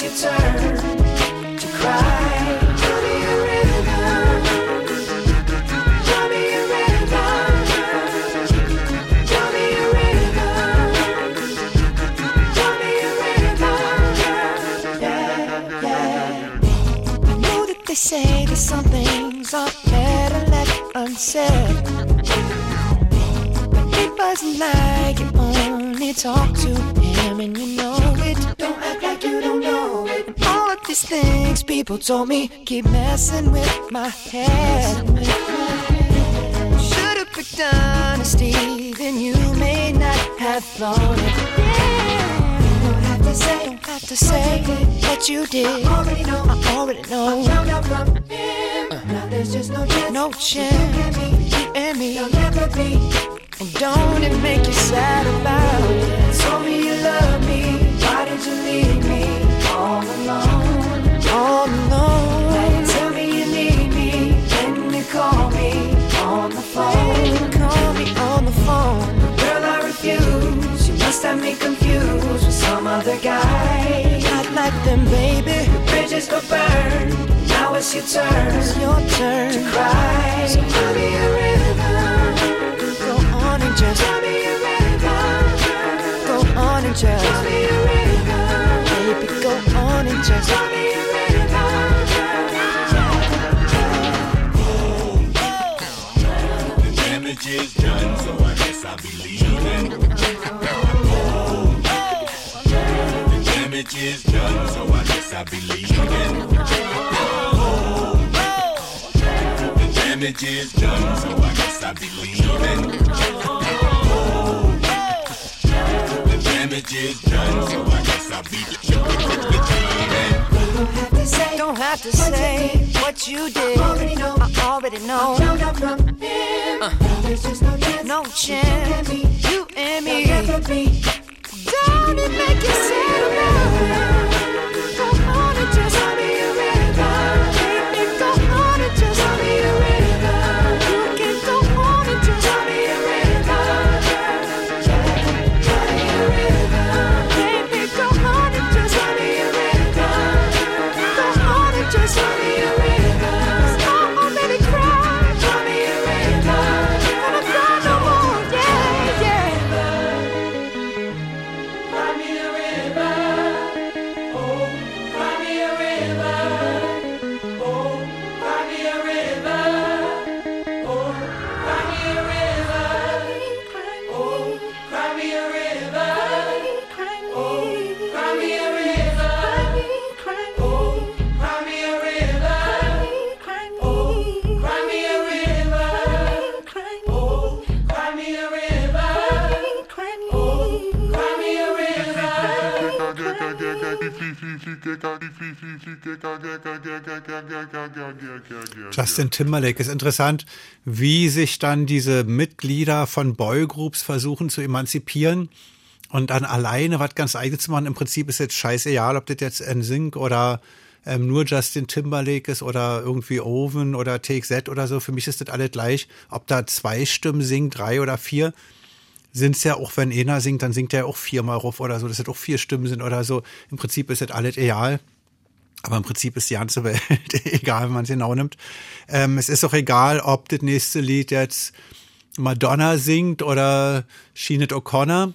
yeah. I know that they say that some things are better left unsaid. It wasn't like you only me talk to him, and you these things people told me keep messing with my head. Should've picked honesty, then you may not have thought it. Don't have to say, don't have to say what you did. I already know, I already know. found out from him. Uh-huh. Now there's just no chance, no chance. You and me, you'll never be. And don't it make you sad about it? Told me you love me. Why did you leave me all alone? All alone. Now you tell me you need me. Then you call me on the phone. Call me on the phone. Girl, I refuse. You must have me confused with some other guy. Not like them, baby. The bridges go burn. Now it's your turn. It's your turn to cry. So tell me a river. Go on and just tell me a river. Go on and just tell me a river. Baby, go on and just tell me is done, so I guess I'll be leaving. The damage is done, so I guess I'll be leaving. The damage is done, so I guess I'll be leaving. The damage is done, so I guess I'll be leaving. Don't have to say what you did. I already know. I already know. Uh, there's just no chance. No chance. You and me. You and me. Don't it make you sad? Justin Timberlake ist interessant, wie sich dann diese Mitglieder von Boygroups versuchen zu emanzipieren und dann alleine was ganz eigenes zu machen. Im Prinzip ist jetzt scheißegal, ob das jetzt NSYNC oder ähm, nur Justin Timberlake ist oder irgendwie Owen oder TXZ oder so. Für mich ist das alles gleich. Ob da zwei Stimmen singen, drei oder vier, sind es ja auch, wenn einer singt, dann singt er auch viermal ruf oder so, dass das auch vier Stimmen sind oder so. Im Prinzip ist das alles egal. Aber im Prinzip ist die ganze Welt [LAUGHS] egal, wenn man es genau nimmt. Ähm, es ist auch egal, ob das nächste Lied jetzt Madonna singt oder Sheenet O'Connor.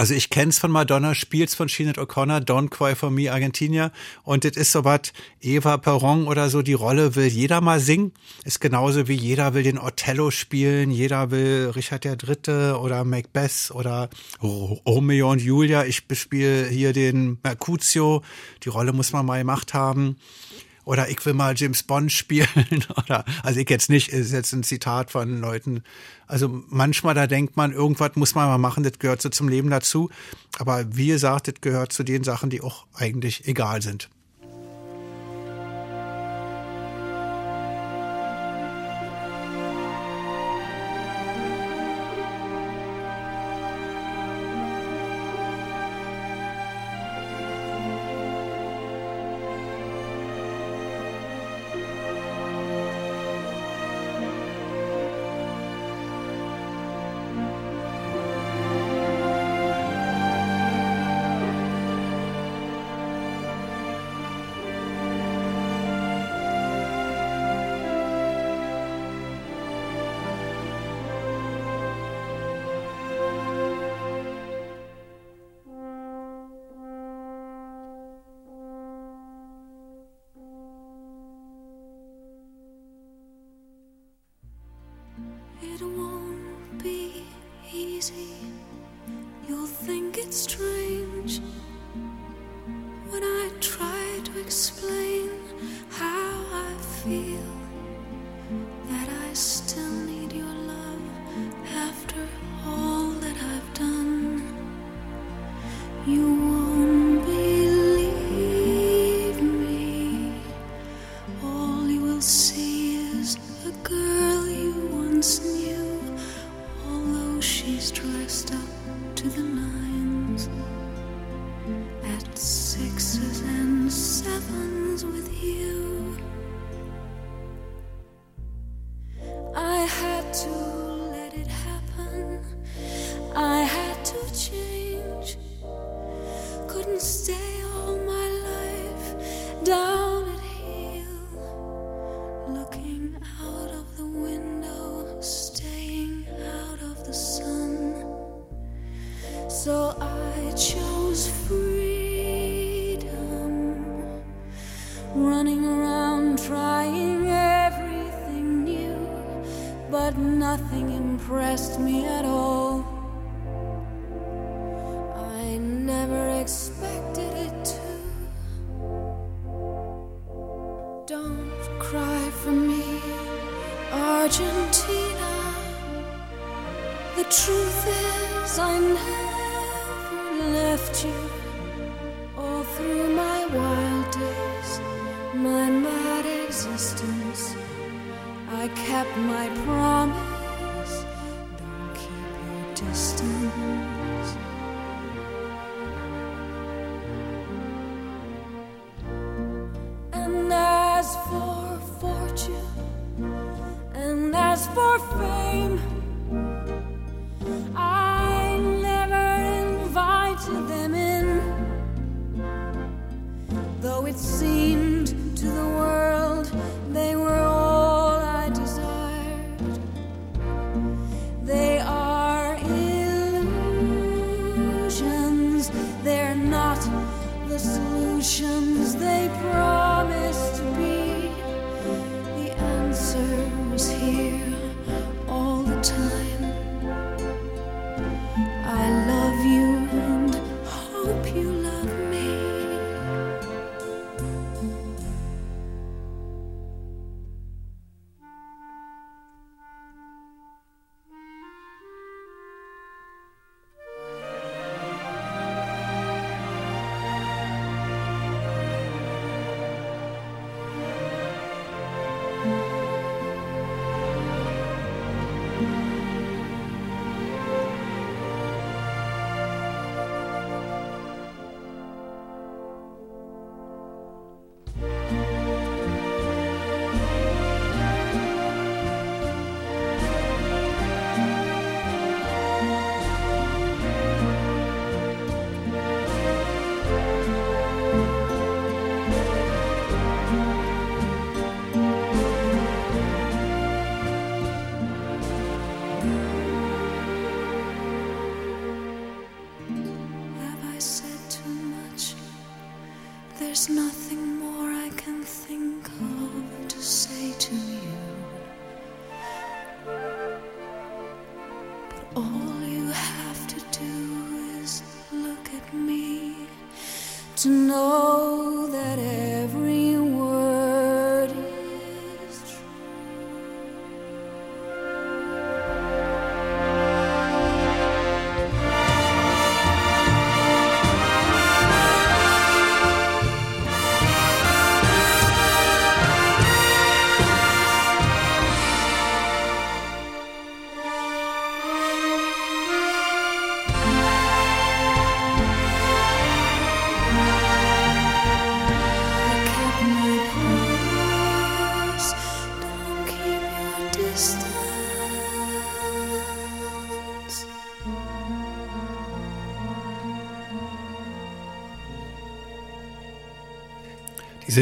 Also ich kenn's von Madonna, spiel's von Sheenet O'Connor, Don't Cry For Me, Argentinier. Und das ist so was, Eva Perron oder so, die Rolle will jeder mal singen. Ist genauso wie jeder will den Othello spielen, jeder will Richard der Dritte oder Macbeth oder Romeo und Julia. Ich bespiele hier den Mercutio. Die Rolle muss man mal gemacht haben. Oder ich will mal James Bond spielen. [LAUGHS] Oder, also ich jetzt nicht, ist jetzt ein Zitat von Leuten. Also manchmal, da denkt man, irgendwas muss man mal machen, das gehört so zum Leben dazu. Aber wie gesagt, das gehört zu den Sachen, die auch eigentlich egal sind.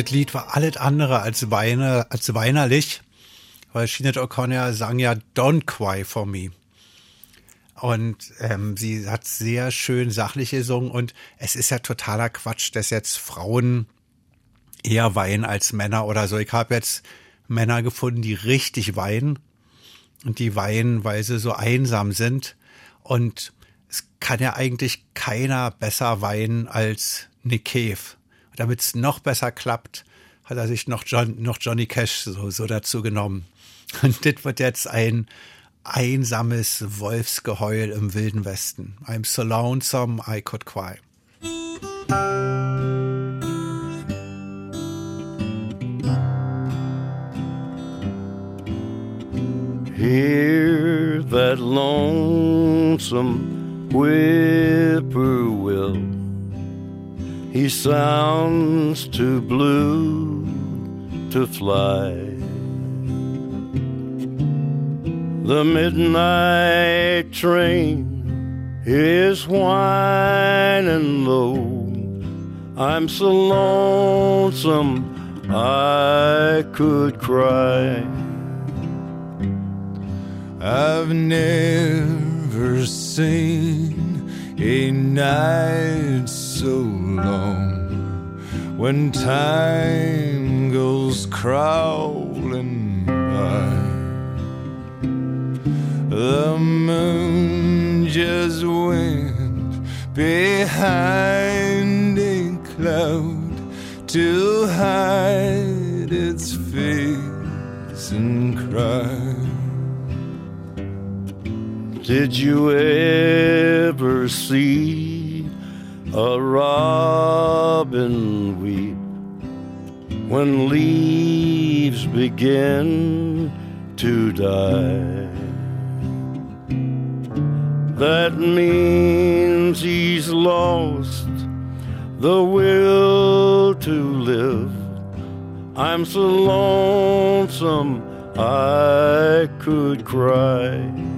das Lied war alles andere als, weine, als weinerlich, weil Sinead O'Connor sang ja Don't Cry for Me. Und ähm, sie hat sehr schön sachlich gesungen und es ist ja totaler Quatsch, dass jetzt Frauen eher weinen als Männer oder so. Ich habe jetzt Männer gefunden, die richtig weinen und die weinen, weil sie so einsam sind. Und es kann ja eigentlich keiner besser weinen als Nick Cave. Damit es noch besser klappt, hat er sich noch, John, noch Johnny Cash so, so dazu genommen. [LAUGHS] Und das wird jetzt ein einsames Wolfsgeheul im wilden Westen. I'm so lonesome I could cry. Hear that lonesome whippoorwill. He sounds too blue to fly. The midnight train is whining low. I'm so lonesome I could cry. I've never seen a night so long when time goes crawling by. The moon just went behind a cloud to hide its face and cry. Did you ever see a robin weep when leaves begin to die? That means he's lost the will to live. I'm so lonesome I could cry.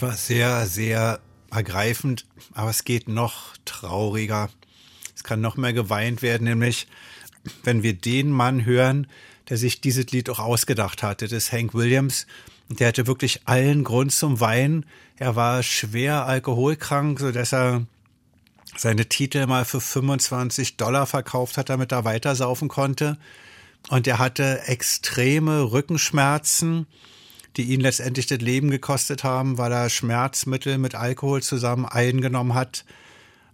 War sehr, sehr ergreifend, aber es geht noch trauriger. Es kann noch mehr geweint werden, nämlich wenn wir den Mann hören, der sich dieses Lied auch ausgedacht hat. Das ist Hank Williams. Der hatte wirklich allen Grund zum Weinen. Er war schwer alkoholkrank, so dass er seine Titel mal für 25 Dollar verkauft hat, damit er weitersaufen konnte. Und er hatte extreme Rückenschmerzen, die ihn letztendlich das Leben gekostet haben, weil er Schmerzmittel mit Alkohol zusammen eingenommen hat,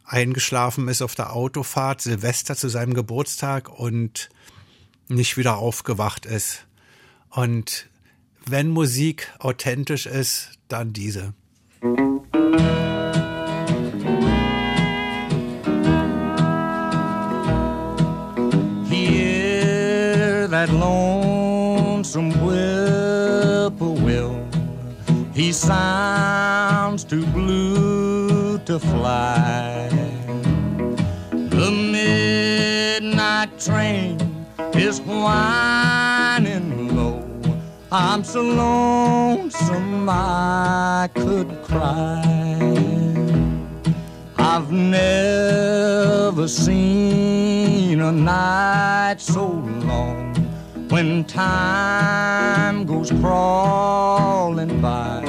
eingeschlafen ist auf der Autofahrt, Silvester zu seinem Geburtstag und nicht wieder aufgewacht ist. Und wenn Musik authentisch ist, dann diese. Hear that lonesome whippoorwill. He sounds too blue to fly. The midnight train is whining low. I'm so lonesome I could cry. I've never seen a night so long when time goes crawling by.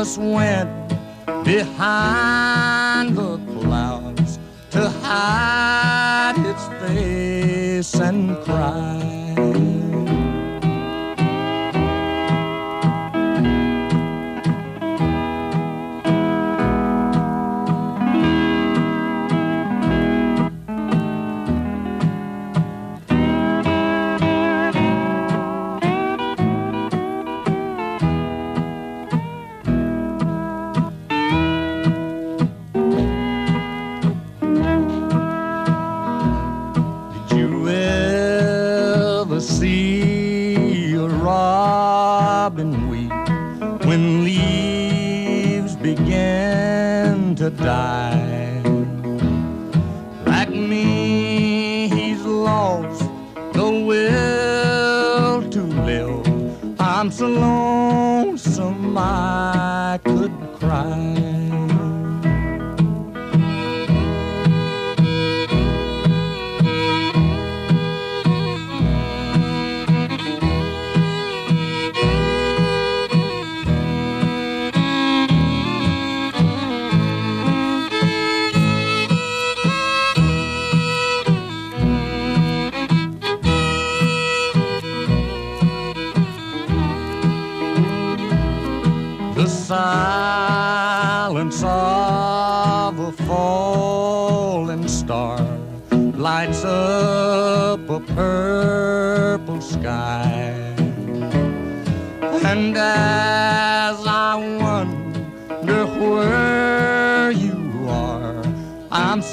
Just went behind the clouds to hide its face and cry. die.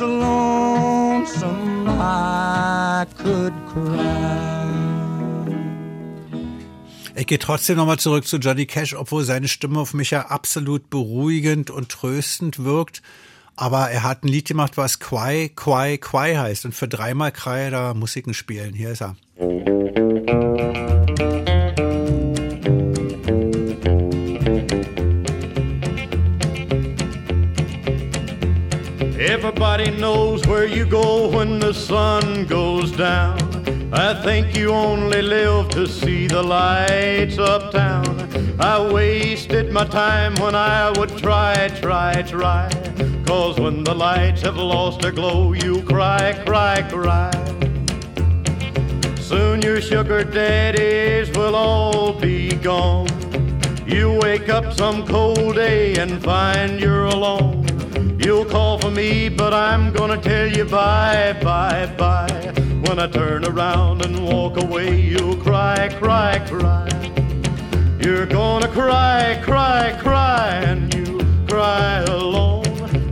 Lonesome I could cry. Ich gehe trotzdem nochmal zurück zu Johnny Cash, obwohl seine Stimme auf mich ja absolut beruhigend und tröstend wirkt. Aber er hat ein Lied gemacht, was Quai, Quai, Quai heißt. Und für dreimal Quai da Musiken spielen. Hier ist er. Everybody knows where you go when the sun goes down. I think you only live to see the lights uptown. I wasted my time when I would try, try, try. Cause when the lights have lost their glow, you cry, cry, cry. Soon your sugar daddies will all be gone. You wake up some cold day and find you're alone. You'll call for me, but I'm gonna tell you bye, bye, bye. When I turn around and walk away, you'll cry, cry, cry. You're gonna cry, cry, cry, and you cry alone.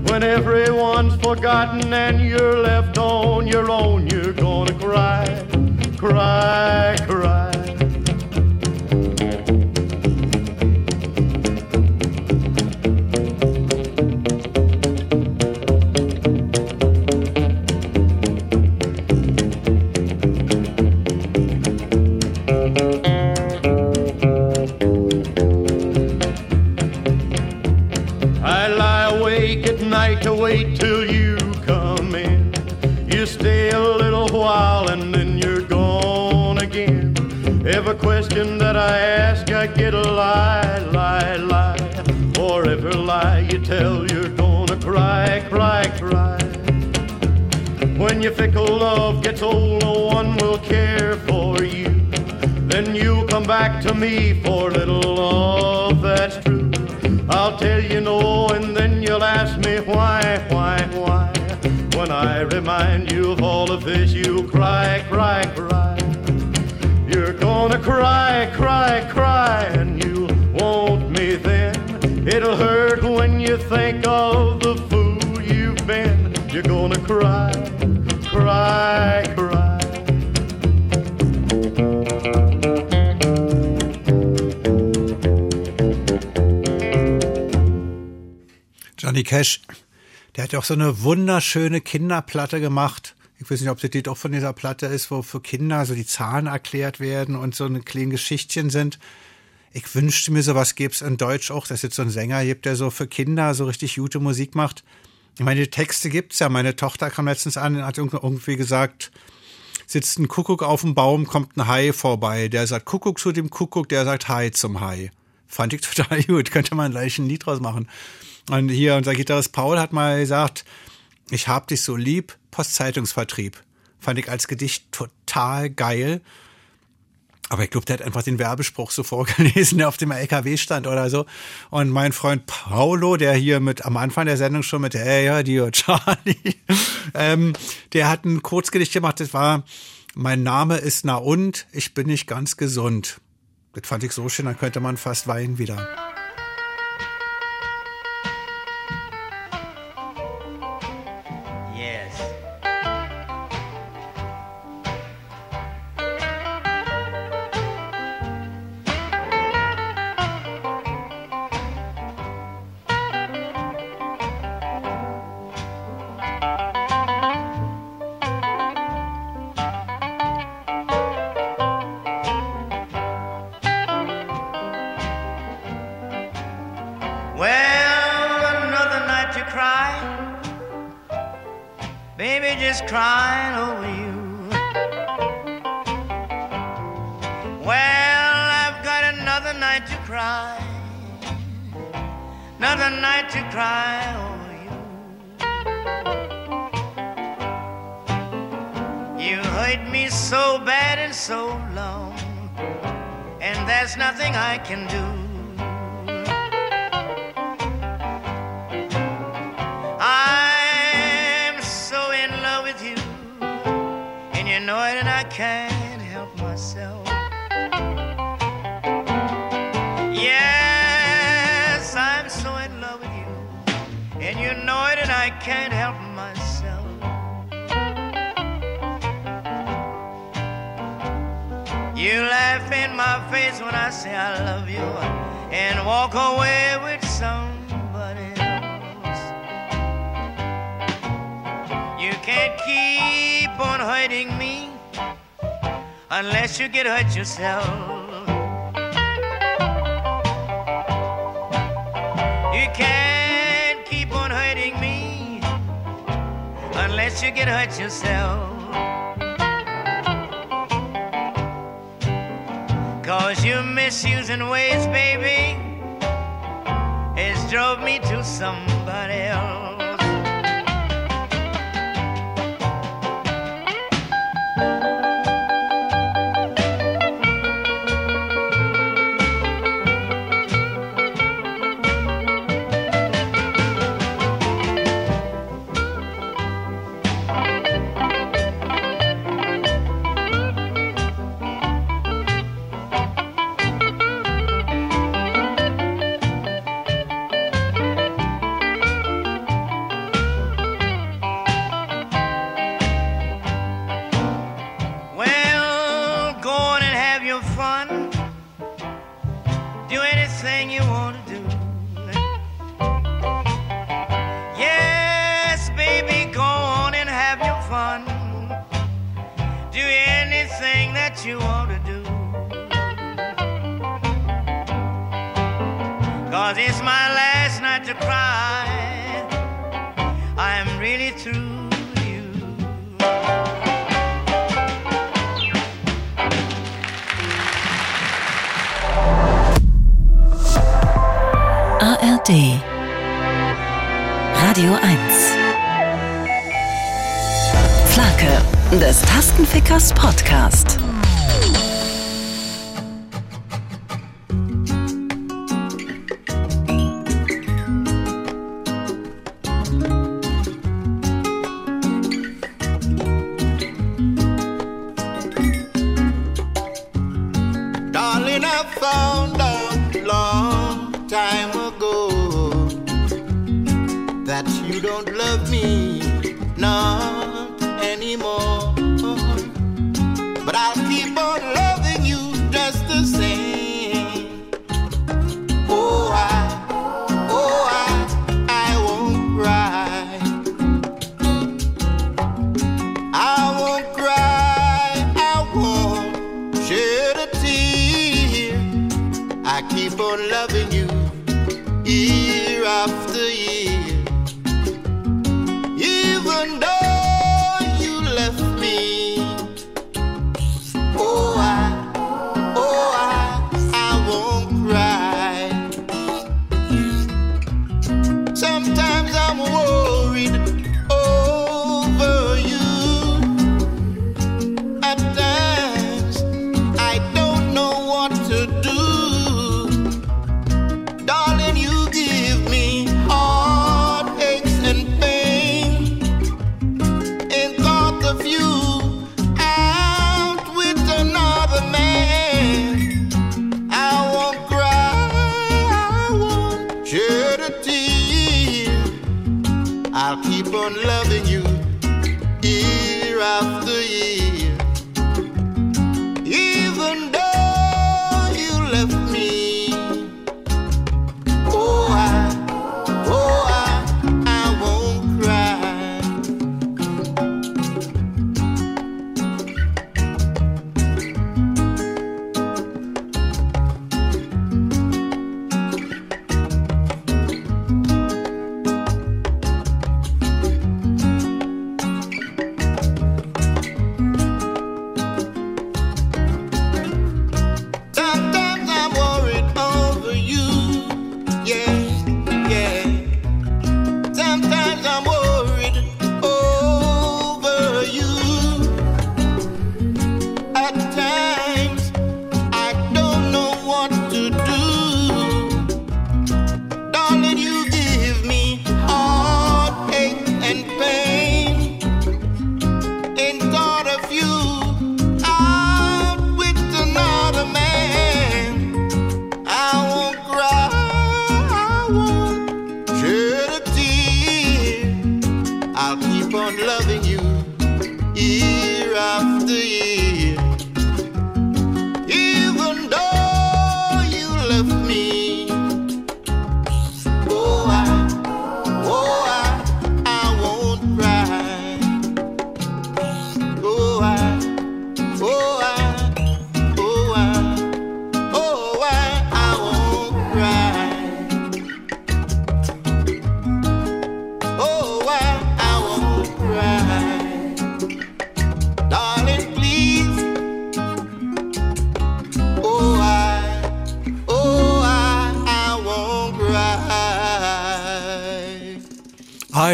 When everyone's forgotten and you're left on your own, you're gonna cry, cry, cry. Ask, I get a lie, lie, lie. For every lie you tell, you're gonna cry, cry, cry. When your fickle love gets old, no one will care for you. Then you'll come back to me for little love that's true. I'll tell you no, and then you'll ask me why, why, why. When I remind you of all of this, you'll cry, cry, cry. You're gonna cry, cry, cry, It'll hurt when you think of the fool you've been. You're gonna cry, cry, cry. Johnny Cash, der hat ja auch so eine wunderschöne Kinderplatte gemacht. Ich weiß nicht, ob das Lied auch von dieser Platte ist, wo für Kinder so die Zahlen erklärt werden und so eine kleine Geschichtchen sind. Ich wünschte mir, sowas gäbe es in Deutsch auch, dass es jetzt so einen Sänger gibt, der so für Kinder so richtig gute Musik macht. Ich meine, die Texte gibt's ja. Meine Tochter kam letztens an und hat irgendwie gesagt, sitzt ein Kuckuck auf dem Baum, kommt ein Hai vorbei. Der sagt Kuckuck zu dem Kuckuck, der sagt Hai zum Hai. Fand ich [LAUGHS] total gut. Könnte man gleich ein Lied draus machen. Und hier, unser Gitarrist Paul hat mal gesagt, ich hab dich so lieb, Postzeitungsvertrieb. Fand ich als Gedicht total geil. Aber ich glaube, der hat einfach den Werbespruch so vorgelesen, der auf dem LKW stand oder so. Und mein Freund Paulo, der hier mit am Anfang der Sendung schon mit Hey, ja, Dio, Charlie, [LAUGHS] ähm, der hat ein Kurzgedicht gemacht, das war Mein Name ist Na und, ich bin nicht ganz gesund. Das fand ich so schön, da könnte man fast weinen wieder. Crying over you. Well, I've got another night to cry, another night to cry over you. You hurt me so bad and so long, and there's nothing I can do. Know it, and I can't help myself. Yes, I'm so in love with you, and you know it, and I can't help myself. You laugh in my face when I say I love you, and walk away with somebody else. You can't keep on me unless you get hurt yourself. You can't keep on hurting me unless you get hurt yourself. Cause your misusing ways, baby, has drove me to somebody else.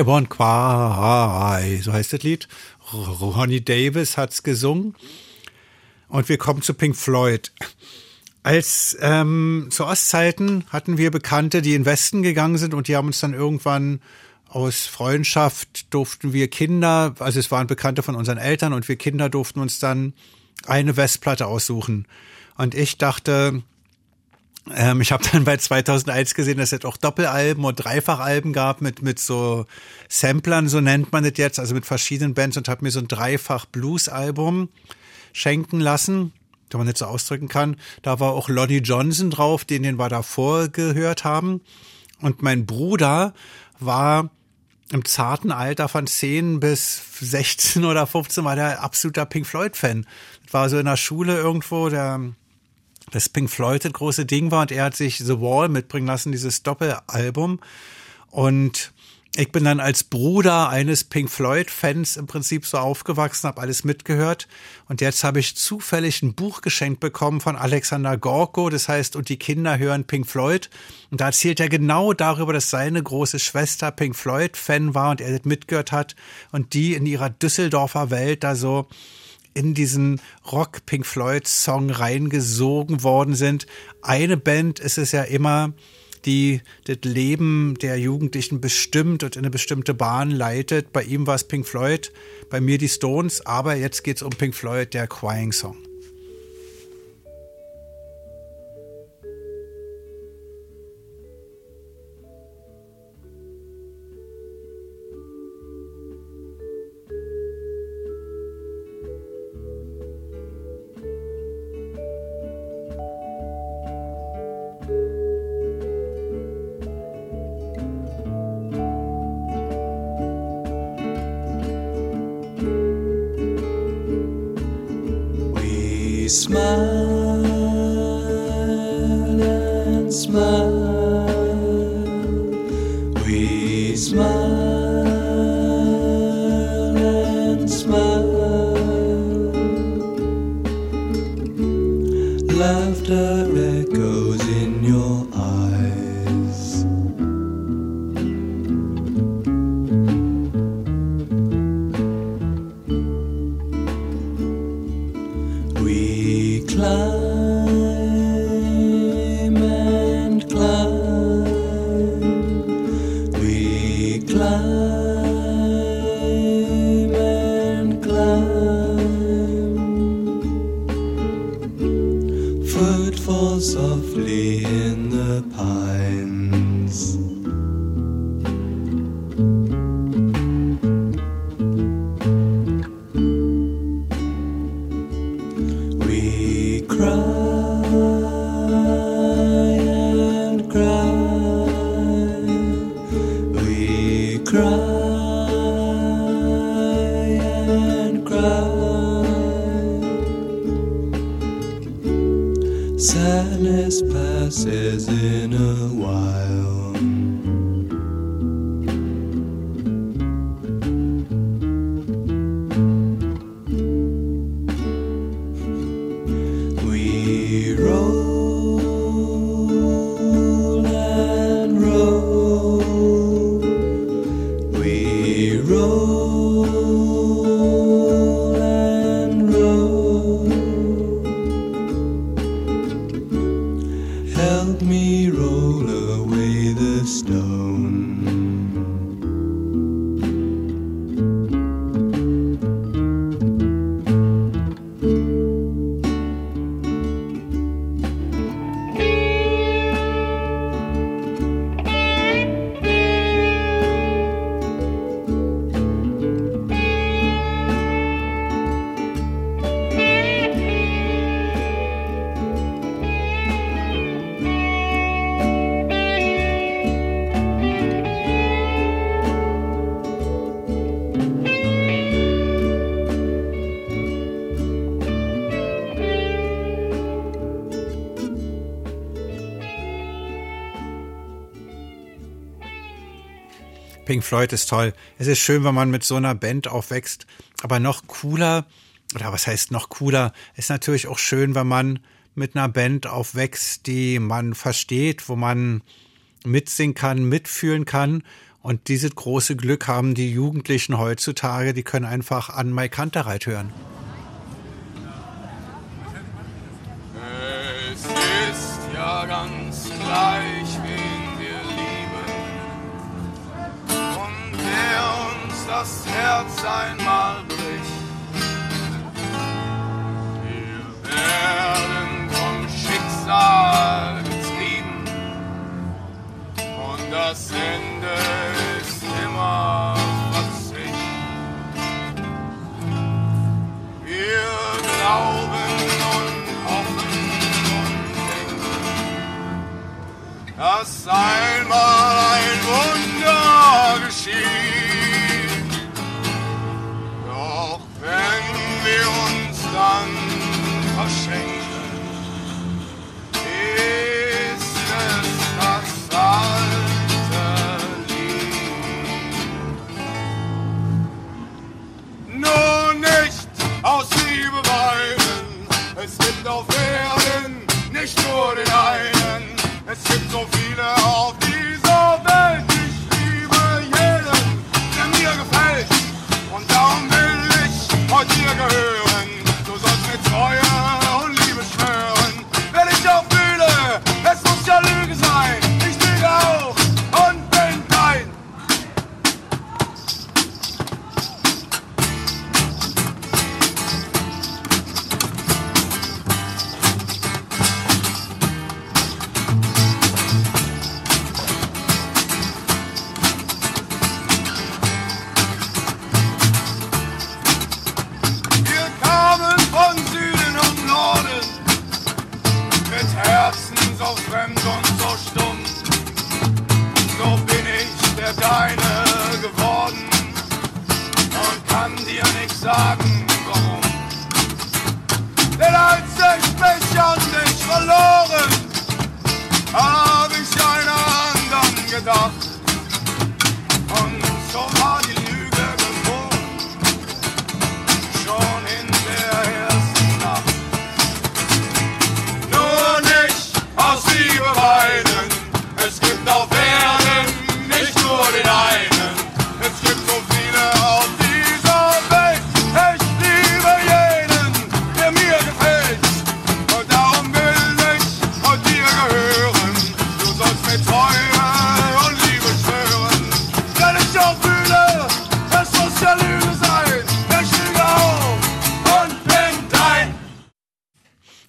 Want cry, so heißt das Lied. Ronnie Davis hat's gesungen. Und wir kommen zu Pink Floyd. Als ähm, zu Ostzeiten hatten wir Bekannte, die in Westen gegangen sind und die haben uns dann irgendwann aus Freundschaft durften wir Kinder, also es waren Bekannte von unseren Eltern und wir Kinder durften uns dann eine Westplatte aussuchen. Und ich dachte, ähm, ich habe dann bei 2001 gesehen, dass es auch Doppelalben und Dreifachalben gab mit mit so Samplern, so nennt man das jetzt, also mit verschiedenen Bands und habe mir so ein Dreifach Blues-Album schenken lassen, wenn man nicht so ausdrücken kann. Da war auch Lonnie Johnson drauf, den den wir davor gehört haben. Und mein Bruder war im zarten Alter von 10 bis 16 oder 15 war der absoluter Pink Floyd Fan. War so in der Schule irgendwo, der das Pink Floyd das große Ding war und er hat sich The Wall mitbringen lassen, dieses Doppelalbum. Und ich bin dann als Bruder eines Pink Floyd-Fans im Prinzip so aufgewachsen, habe alles mitgehört. Und jetzt habe ich zufällig ein Buch geschenkt bekommen von Alexander Gorko, das heißt, und die Kinder hören Pink Floyd. Und da erzählt er genau darüber, dass seine große Schwester Pink Floyd-Fan war und er das mitgehört hat und die in ihrer Düsseldorfer Welt da so in diesen Rock Pink Floyd Song reingesogen worden sind. Eine Band ist es ja immer, die das Leben der Jugendlichen bestimmt und in eine bestimmte Bahn leitet. Bei ihm war es Pink Floyd, bei mir die Stones, aber jetzt geht's um Pink Floyd, der Crying Song. Pink Floyd ist toll. Es ist schön, wenn man mit so einer Band aufwächst. Aber noch cooler, oder was heißt noch cooler, ist natürlich auch schön, wenn man mit einer Band aufwächst, die man versteht, wo man mitsingen kann, mitfühlen kann. Und dieses große Glück haben die Jugendlichen heutzutage, die können einfach an Mai Kantereit hören. Das Herz einmal bricht. Wir werden vom Schicksal getrieben. Und das Ende ist immer Verzicht. Wir glauben und hoffen und denken, dass einmal ein Wunder geschieht. Wenn wir uns dann verschenken,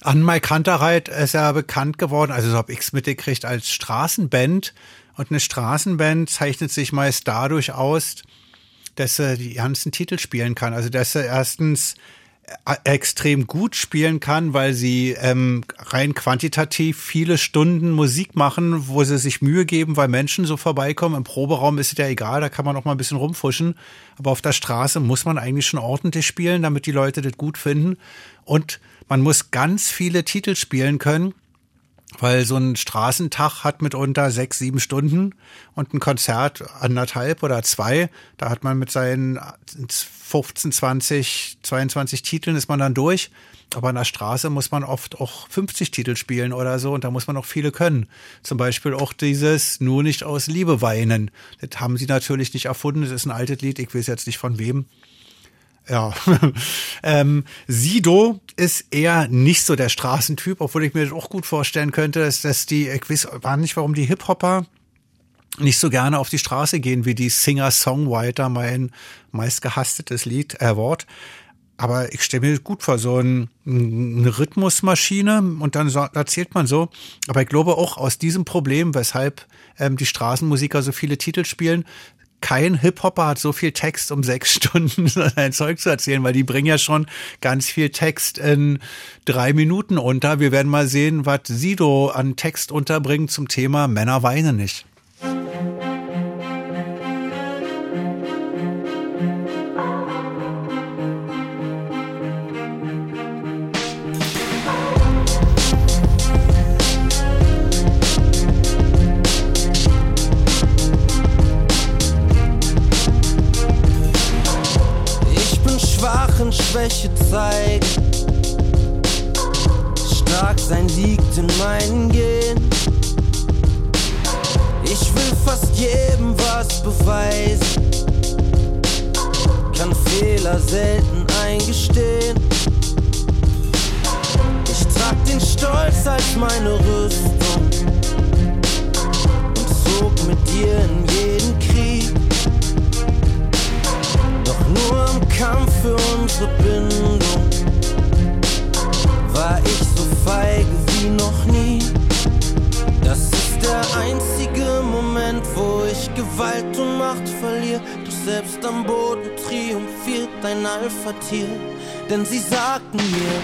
An Mai Kantereit ist er bekannt geworden, also so hab ich's mitgekriegt, als Straßenband. Und eine Straßenband zeichnet sich meist dadurch aus, dass er die ganzen Titel spielen kann. Also dass er erstens äh, extrem gut spielen kann, weil sie ähm, rein quantitativ viele Stunden Musik machen, wo sie sich Mühe geben, weil Menschen so vorbeikommen. Im Proberaum ist es ja egal, da kann man auch mal ein bisschen rumfuschen. Aber auf der Straße muss man eigentlich schon ordentlich spielen, damit die Leute das gut finden. Und man muss ganz viele Titel spielen können. Weil so ein Straßentag hat mitunter sechs, sieben Stunden und ein Konzert anderthalb oder zwei. Da hat man mit seinen 15, 20, 22 Titeln ist man dann durch. Aber an der Straße muss man oft auch 50 Titel spielen oder so und da muss man auch viele können. Zum Beispiel auch dieses Nur nicht aus Liebe weinen. Das haben sie natürlich nicht erfunden. Das ist ein altes Lied. Ich weiß jetzt nicht von wem. Ja. [LAUGHS] ähm, Sido ist eher nicht so der Straßentyp, obwohl ich mir das auch gut vorstellen könnte, dass, dass die, ich weiß war nicht, warum die Hip-Hopper nicht so gerne auf die Straße gehen wie die Singer-Songwriter, mein meistgehasstetes Lied, äh, Wort. Aber ich stelle mir gut vor, so ein, eine Rhythmusmaschine und dann so, erzählt man so. Aber ich glaube auch aus diesem Problem, weshalb ähm, die Straßenmusiker so viele Titel spielen, kein Hip-Hopper hat so viel Text, um sechs [LAUGHS] Stunden sein Zeug zu erzählen, weil die bringen ja schon ganz viel Text in drei Minuten unter. Wir werden mal sehen, was Sido an Text unterbringt zum Thema Männer weinen nicht. Und Schwäche zeigt. Stark sein liegt in meinen Genen. Ich will fast jedem was beweisen. Kann Fehler selten eingestehen. Ich trag den Stolz als meine Rüstung und zog mit dir in jeden Kampf für unsere Bindung war ich so feige wie noch nie. Das ist der einzige Moment, wo ich Gewalt und Macht verliere. Doch selbst am Boden triumphiert ein Alpha-Tier. Denn sie sagten mir,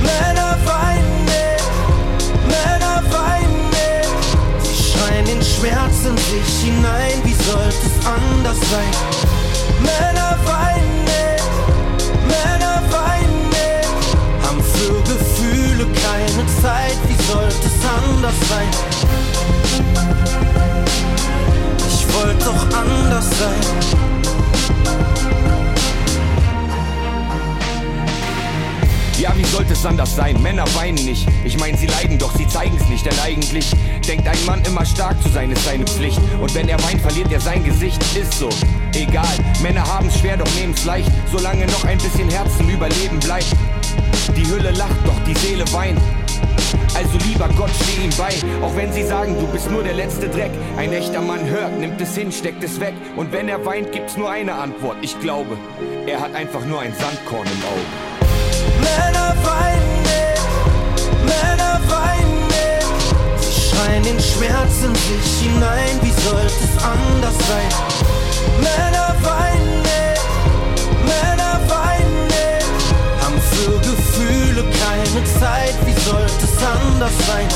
Männer weinen nicht, Männer weinen nicht. Sie schreien den Schmerz in sich hinein, wie sollte es anders sein? Männer weinen nicht, Männer weinen nicht. Haben für Gefühle keine Zeit, wie sollte es anders sein? Ich wollte doch anders sein. Ja, wie sollte es anders sein? Männer weinen nicht. Ich meine, sie leiden, doch sie zeigen's nicht. Denn eigentlich denkt ein Mann immer stark zu sein, ist seine Pflicht. Und wenn er weint, verliert er sein Gesicht. Ist so. Egal. Männer haben's schwer, doch nehmen's leicht. Solange noch ein bisschen Herz zum Überleben bleibt. Die Hülle lacht, doch die Seele weint. Also lieber Gott, steh ihm bei, auch wenn sie sagen, du bist nur der letzte Dreck. Ein echter Mann hört, nimmt es hin, steckt es weg. Und wenn er weint, gibt's nur eine Antwort. Ich glaube, er hat einfach nur ein Sandkorn im Auge. Männer weinen nicht, Männer weinen nicht. Sie schreien den Schmerz in sich hinein, wie sollte es anders sein? Männer weinen nicht, Männer weinen nicht. Haben für Gefühle keine Zeit, wie sollte es anders sein?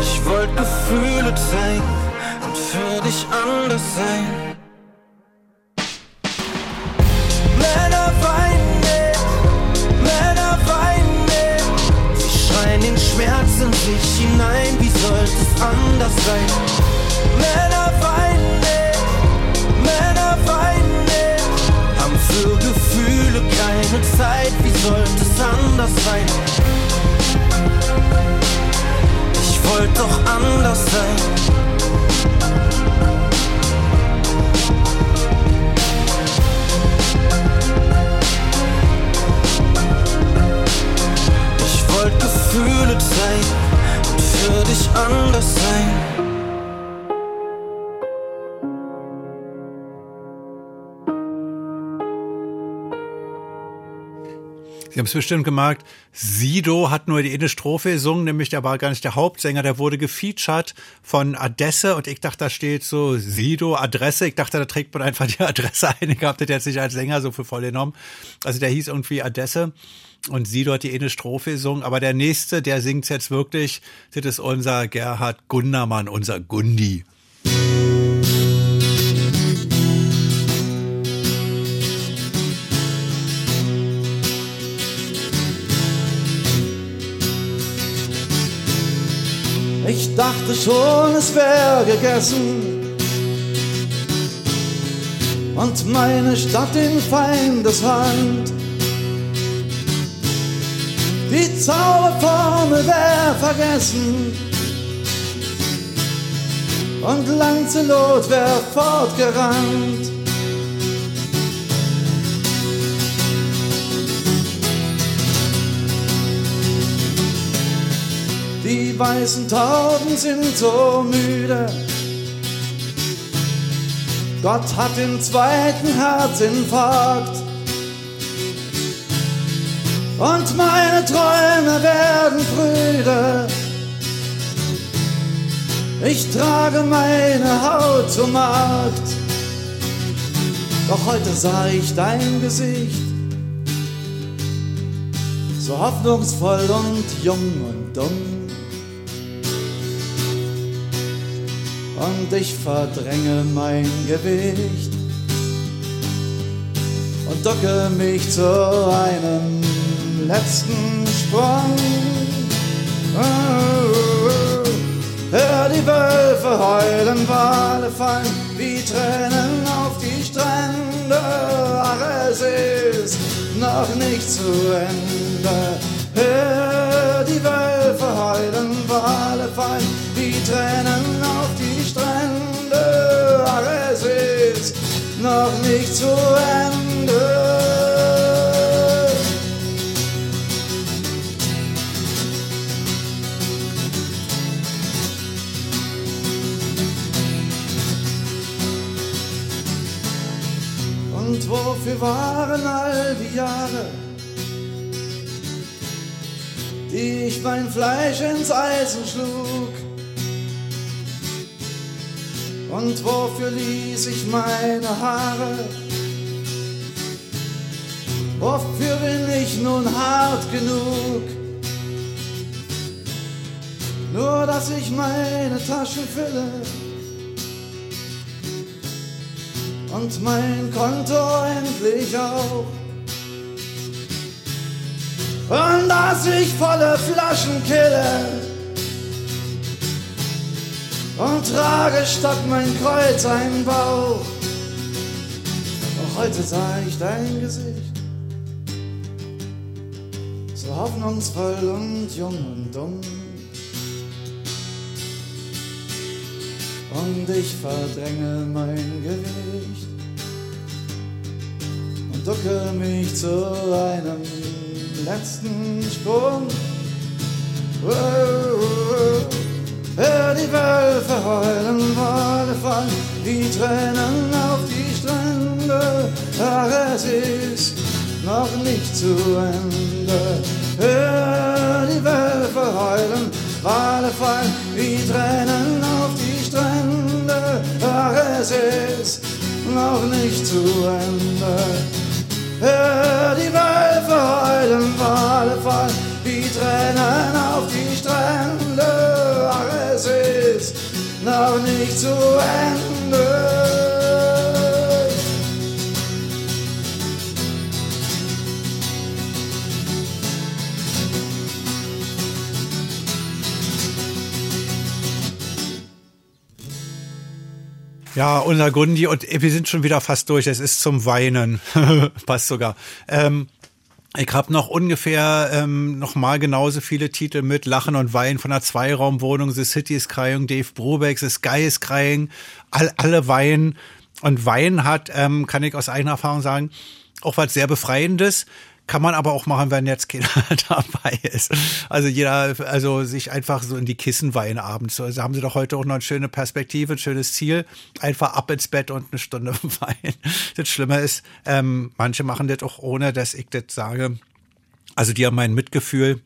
Ich wollte Gefühle zeigen und für dich anders sein. Schmerz in sich hinein, wie sollte es anders sein? Männer weinen nicht, Männer weinen nicht. Haben für Gefühle keine Zeit, wie sollte es anders sein? Ich wollte doch anders sein. Wollte Gefühle zeigen und für dich anders sein. Sie haben es bestimmt gemerkt, Sido hat nur die eine Strophe gesungen, nämlich der war gar nicht der Hauptsänger, der wurde gefeatured von Adesse und ich dachte, da steht so Sido Adresse. Ich dachte, da trägt man einfach die [LAUGHS] Adresse ein. Ich habe das jetzt nicht als Sänger so für voll genommen. Also der hieß irgendwie Adesse und Sido hat die eine Strophe gesungen, aber der nächste, der singt's jetzt wirklich, das ist unser Gerhard Gundermann, unser Gundi. Ich dachte schon, es wäre gegessen und meine Stadt in Feindeshand. Die Zauberformel wäre vergessen und Lancelot wäre fortgerannt. Die weißen Tauben sind so müde. Gott hat den zweiten Herzinfarkt. Und meine Träume werden prüde. Ich trage meine Haut zum Markt. Doch heute sah ich dein Gesicht. So hoffnungsvoll und jung und dumm. und ich verdränge mein Gewicht und ducke mich zu einem letzten Sprung. Oh, hör die Wölfe heulen, Wale fallen wie Tränen auf die Strände. Ach, es ist noch nicht zu Ende. Hör die Wölfe heulen, Wale fallen wie Tränen auf die Strände. Ach, es ist noch nicht zu Ende. Wofür waren all die Jahre, die ich mein Fleisch ins Eisen schlug? Und wofür ließ ich meine Haare? Wofür bin ich nun hart genug? Nur dass ich meine Taschen fülle und mein Konto endlich auch. Und dass ich volle Flaschen kille und trage statt mein Kreuz einen Bauch. Doch heute sah ich dein Gesicht, so hoffnungsvoll und jung und dumm. Und ich verdränge mein Gewicht ducke mich zu einem letzten Sprung. Wow, wow. Hör die Wölfe heulen, Wale fallen, wie Tränen auf die Strände. Ach, es ist noch nicht zu Ende. Hör die Wölfe heulen, Wale fallen, wie Tränen auf die Strände. Ach, es ist noch nicht zu Ende. Hör die Wölfe heulen, Wale fallen, wie Tränen auf die Strände. Ach, es ist noch nicht zu Ende. Ja, unser Gundi und wir sind schon wieder fast durch. Es ist zum Weinen. [LAUGHS] Passt sogar. Ähm, ich habe noch ungefähr ähm, noch mal genauso viele Titel mit Lachen und Weinen von der Zweiraumwohnung, The City is Crying, Dave Brubeck, The Sky is Crying, all, alle weinen. Und Weinen hat, ähm, kann ich aus eigener Erfahrung sagen, auch was sehr Befreiendes. Kann man aber auch machen, wenn jetzt keiner [LAUGHS] dabei ist. Also jeder, also sich einfach so in die Kissen weinen abends. Also haben sie doch heute auch noch eine schöne Perspektive, ein schönes Ziel. Einfach ab ins Bett und eine Stunde [LAUGHS] weinen. Das Schlimme ist, ähm, manche machen das auch ohne, dass ich das sage. Also die haben mein Mitgefühl.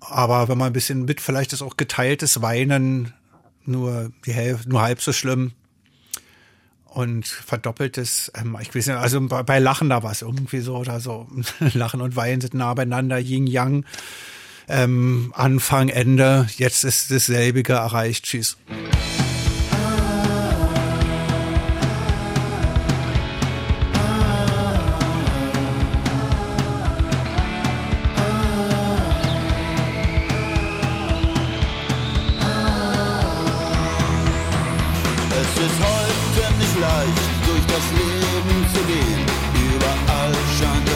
Aber wenn man ein bisschen mit, vielleicht ist auch geteiltes Weinen nur die Hälfte, nur halb so schlimm und verdoppeltes, ähm, ich weiß nicht, also bei, Lachen da war es irgendwie so oder so. [LAUGHS] Lachen und Weinen sind nah beieinander, Yin Yang, ähm, Anfang, Ende. Jetzt ist dasselbige erreicht. Tschüss. Heute nicht leicht, durch das Leben zu gehen. Überall scheint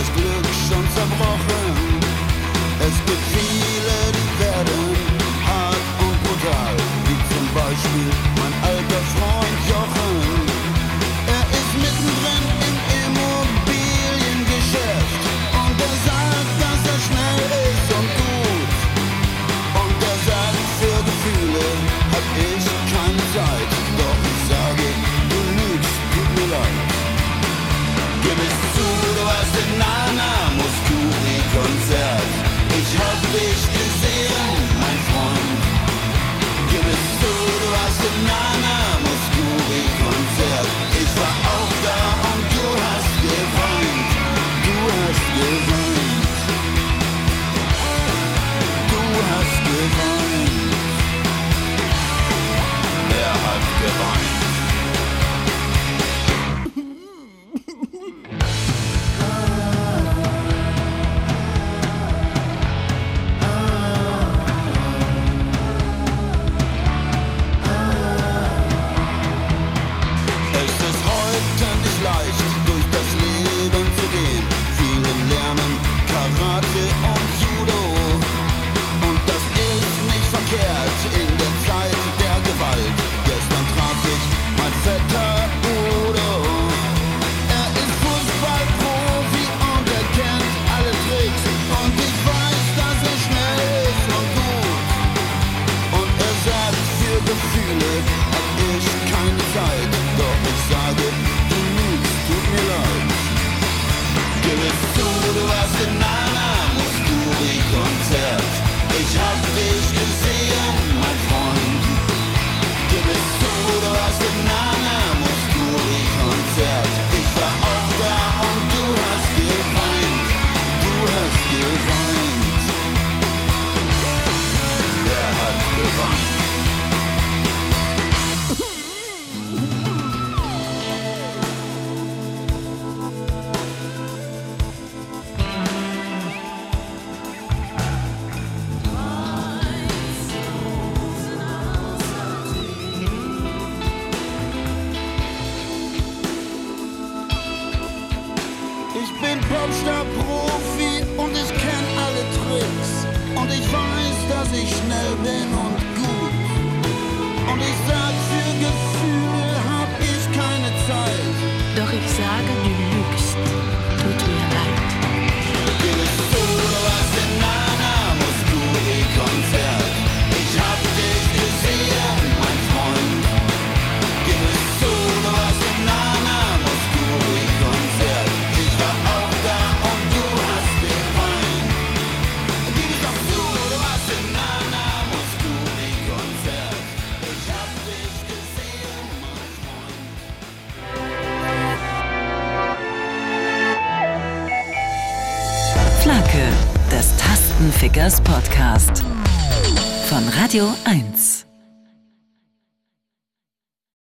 Radio 1.